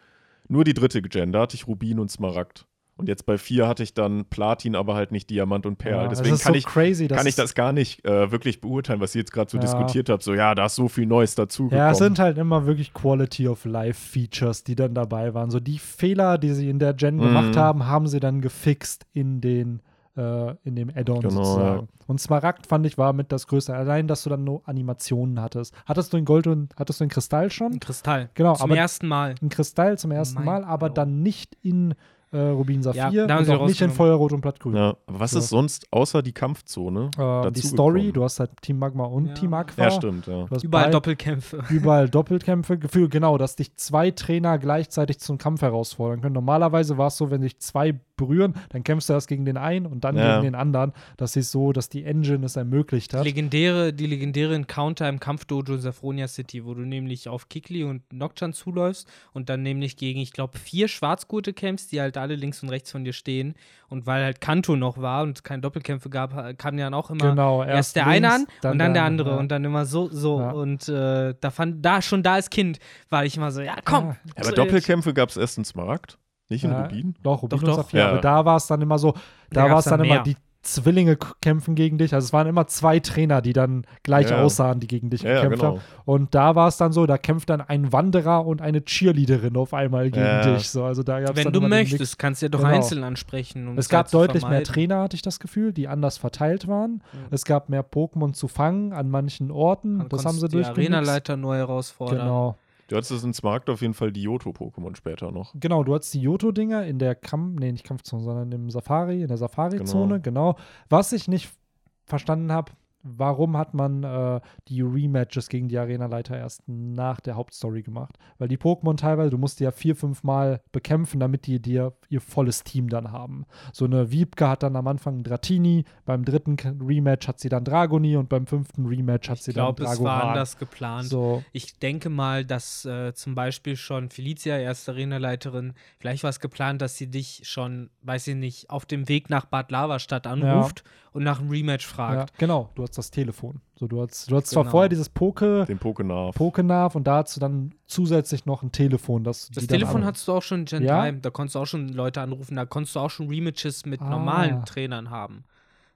Nur die dritte Gen, da hatte ich Rubin und Smaragd. Und jetzt bei vier hatte ich dann Platin, aber halt nicht Diamant und Perl. Ja, Deswegen kann, so ich, crazy, kann ich das gar nicht äh, wirklich beurteilen, was ihr jetzt gerade so Ja. diskutiert habt. So, ja, da ist so viel Neues dazugekommen. Ja, es sind halt immer wirklich Quality of Life Features, die dann dabei waren. So die Fehler, die sie in der Gen Mhm. gemacht haben, haben sie dann gefixt in den äh, in dem Add-on Genau, sozusagen. ja. Und Smaragd fand ich war mit das Größte. Allein, dass du dann nur Animationen hattest. Hattest du in Gold und hattest du in Kristall schon? Ein Kristall. Genau, Zum aber ersten Mal. in Kristall zum ersten Mein Mal, aber Gott. dann nicht in äh, Rubin Saphir Ja, da haben und sie auch nicht in. Feuerrot und Blattgrün. Ja, aber was So. ist sonst außer die Kampfzone? Äh, die? Story, du hast halt Team Magma und Ja. Team Aqua. Ja, stimmt, ja. Überall beid- Doppelkämpfe. überall Doppelkämpfe. Gefühl, genau, dass dich zwei Trainer gleichzeitig zum Kampf herausfordern können. Normalerweise war es so, wenn sich zwei berühren, dann kämpfst du erst gegen den einen und dann Ja. gegen den anderen. Das ist so, dass die Engine es ermöglicht Die hat. legendäre, die legendäre Encounter im Kampfdojo in Saphronia City, wo du nämlich auf Kikli und Nocturne zuläufst und dann nämlich gegen, ich glaube, vier Schwarzgurte kämpfst, die halt alle links und rechts von dir stehen. Und weil halt Kanto noch war und es keine Doppelkämpfe gab, kam dann auch immer Genau, erst, der eine an links, und dann der andere ja. und dann immer so, so. Ja. Und äh, da fand, da schon da als Kind war ich immer so, ja komm. Ja. Aber Doppelkämpfe gab es erst in Smaragd, nicht in Ja, Rubin. Doch, Rubin Doch, doch. Ja. Aber da war es dann immer so, da gab's war es dann dann immer, mehr. die Zwillinge kämpfen gegen dich. Also es waren immer zwei Trainer, die dann gleich Ja. aussahen, die gegen dich Ja, gekämpft genau. haben. Und da war es dann so, da kämpft dann ein Wanderer und eine Cheerleaderin auf einmal gegen Ja. dich. So, also da gab's Wenn dann du möchtest, kannst du ja doch Genau. einzeln ansprechen. Um Es Zeit gab zu deutlich mehr. Trainer, hatte ich das Gefühl, die anders verteilt waren. Ja. Es gab mehr Pokémon zu fangen an manchen Orten. Dann das haben sie du die durchgemixt. Arenaleiter neu herausfordern. Genau. Du hattest in Smaragd auf jeden Fall die Johto-Pokémon später noch. Genau, du hattest die Johto-Dinger in der Kampf, nee, nicht Kampfzone, sondern im Safari, in der Safari-Zone, genau. Was ich nicht verstanden habe, warum hat man äh, die Rematches gegen die Arena-Leiter erst nach der Hauptstory gemacht? Weil die Pokémon teilweise, du musst die ja vier, fünf Mal bekämpfen, damit die dir ihr volles Team dann haben. So eine Wiebke hat dann am Anfang Dratini, beim dritten Rematch hat sie dann Dragoni und beim fünften Rematch hat Ich sie glaube, dann es war Dragoran. anders geplant. So, Ich denke mal, dass äh, zum Beispiel schon Felicia, erste Arenaleiterin, vielleicht war es geplant, dass sie dich schon, weiß ich nicht, auf dem Weg nach Bad Lavastadt anruft und nach einem Rematch ja, fragt. genau, du hast das Telefon. So, du hast, du hast zwar Genau. vorher dieses Poke, Den Pokenav. Pokenav und dazu dann zusätzlich noch ein Telefon. Das, Das Telefon hattest du auch schon in Gen Ja? 3, da konntest du auch schon Leute anrufen, da konntest du auch schon Rematches mit Ah. normalen Trainern haben.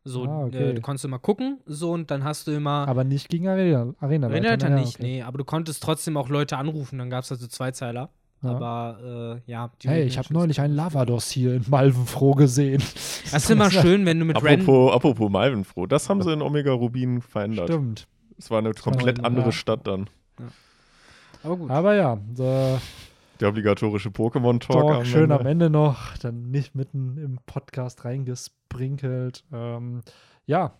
So, Ah, okay. äh, du konntest immer gucken, so und dann hast du immer Aber nicht gegen Arena. Arena Arenaleiter ja, nicht, okay. nee, aber du konntest trotzdem auch Leute anrufen, dann gab es also Zweizeiler. Ja. Aber äh, ja, die Hey, ich habe neulich einen Lavados hier in Malvenfroh gesehen. Das ist immer schön, wenn du mit Ren Apropos, apropos Malvenfroh, das haben sie in Omega Rubin verändert. Stimmt. Es war eine komplett ja. andere Stadt dann. Aber gut. Aber ja, der Der obligatorische Pokémon-Talk. Talk schön am Ende noch, dann nicht mitten im Podcast reingesprinkelt. Ähm, ja,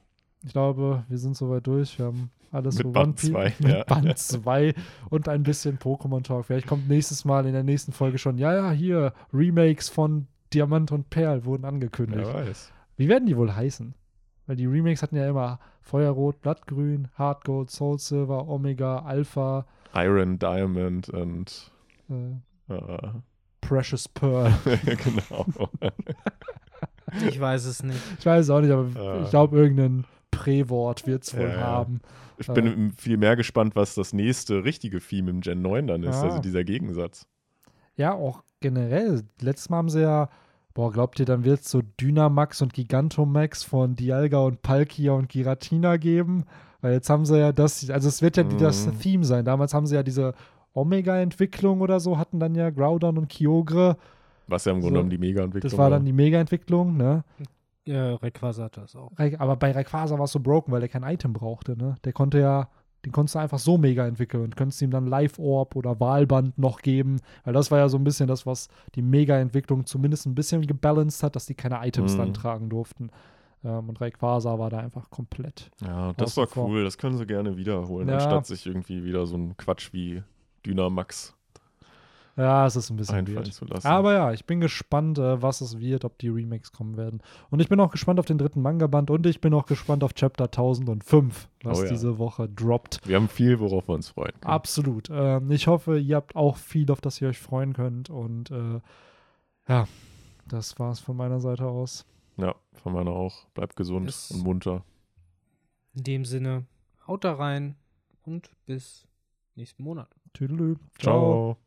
ich glaube, wir sind soweit durch. Wir haben alles Mit für Band One Piece- zwei, mit ja. Band 2 und ein bisschen Pokémon Talk. Vielleicht kommt nächstes Mal in der nächsten Folge schon, ja, ja, hier, Remakes von Diamant und Perl wurden angekündigt. Wer weiß. Wie werden die wohl heißen? Weil die Remakes hatten ja immer Feuerrot, Blattgrün, Hard Gold, Soul Silver, Omega, Alpha, Iron, Diamond und äh, äh, Precious Pearl. genau. Ich weiß es nicht. Ich weiß auch nicht, aber Ja. ich glaube, irgendein Präwort wird es wohl Ja, haben. Ich bin viel mehr gespannt, was das nächste richtige Theme im Gen 9 dann ist, Ah. also dieser Gegensatz. Ja, auch generell. Letztes Mal haben sie ja, boah, glaubt ihr, dann wird es so Dynamax und Gigantomax von Dialga und Palkia und Giratina geben? Weil jetzt haben sie ja das, also es wird ja Mhm. das Theme sein. Damals haben sie ja diese Omega-Entwicklung oder so, hatten dann ja Groudon und Kyogre. Was ja im So, Grunde genommen die Mega-Entwicklung Das war dann die Mega-Entwicklung, ne? Ja, Rayquaza hat das auch. Ray- Aber bei Rayquaza war es so broken, weil der kein Item brauchte, ne? Der konnte ja, den konntest du einfach so mega entwickeln und könntest ihm dann Live-Orb oder Wahlband noch geben, weil das war ja so ein bisschen das, was die Mega-Entwicklung zumindest ein bisschen gebalanced hat, dass die keine Items Mhm. dann tragen durften. Ähm, und Rayquaza war da einfach komplett. Ja, das war cool. Das können sie gerne wiederholen, Ja. anstatt sich irgendwie wieder so ein Quatsch wie Dynamax Ja, es ist ein bisschen einfallen weird. zu lassen. Aber ja, ich bin gespannt, äh, was es wird, ob die Remakes kommen werden. Und ich bin auch gespannt auf den dritten Manga-Band und ich bin auch gespannt auf Chapter 1005, was Oh ja. diese Woche droppt. wir haben viel, worauf wir uns freuen. können. Absolut. Ähm, ich hoffe, ihr habt auch viel, auf das ihr euch freuen könnt. Und äh, ja, das war's von meiner Seite aus. Ja, von meiner auch. Bleibt gesund Es- und munter. In dem Sinne, haut da rein und bis nächsten Monat. Tüdelü. Ciao.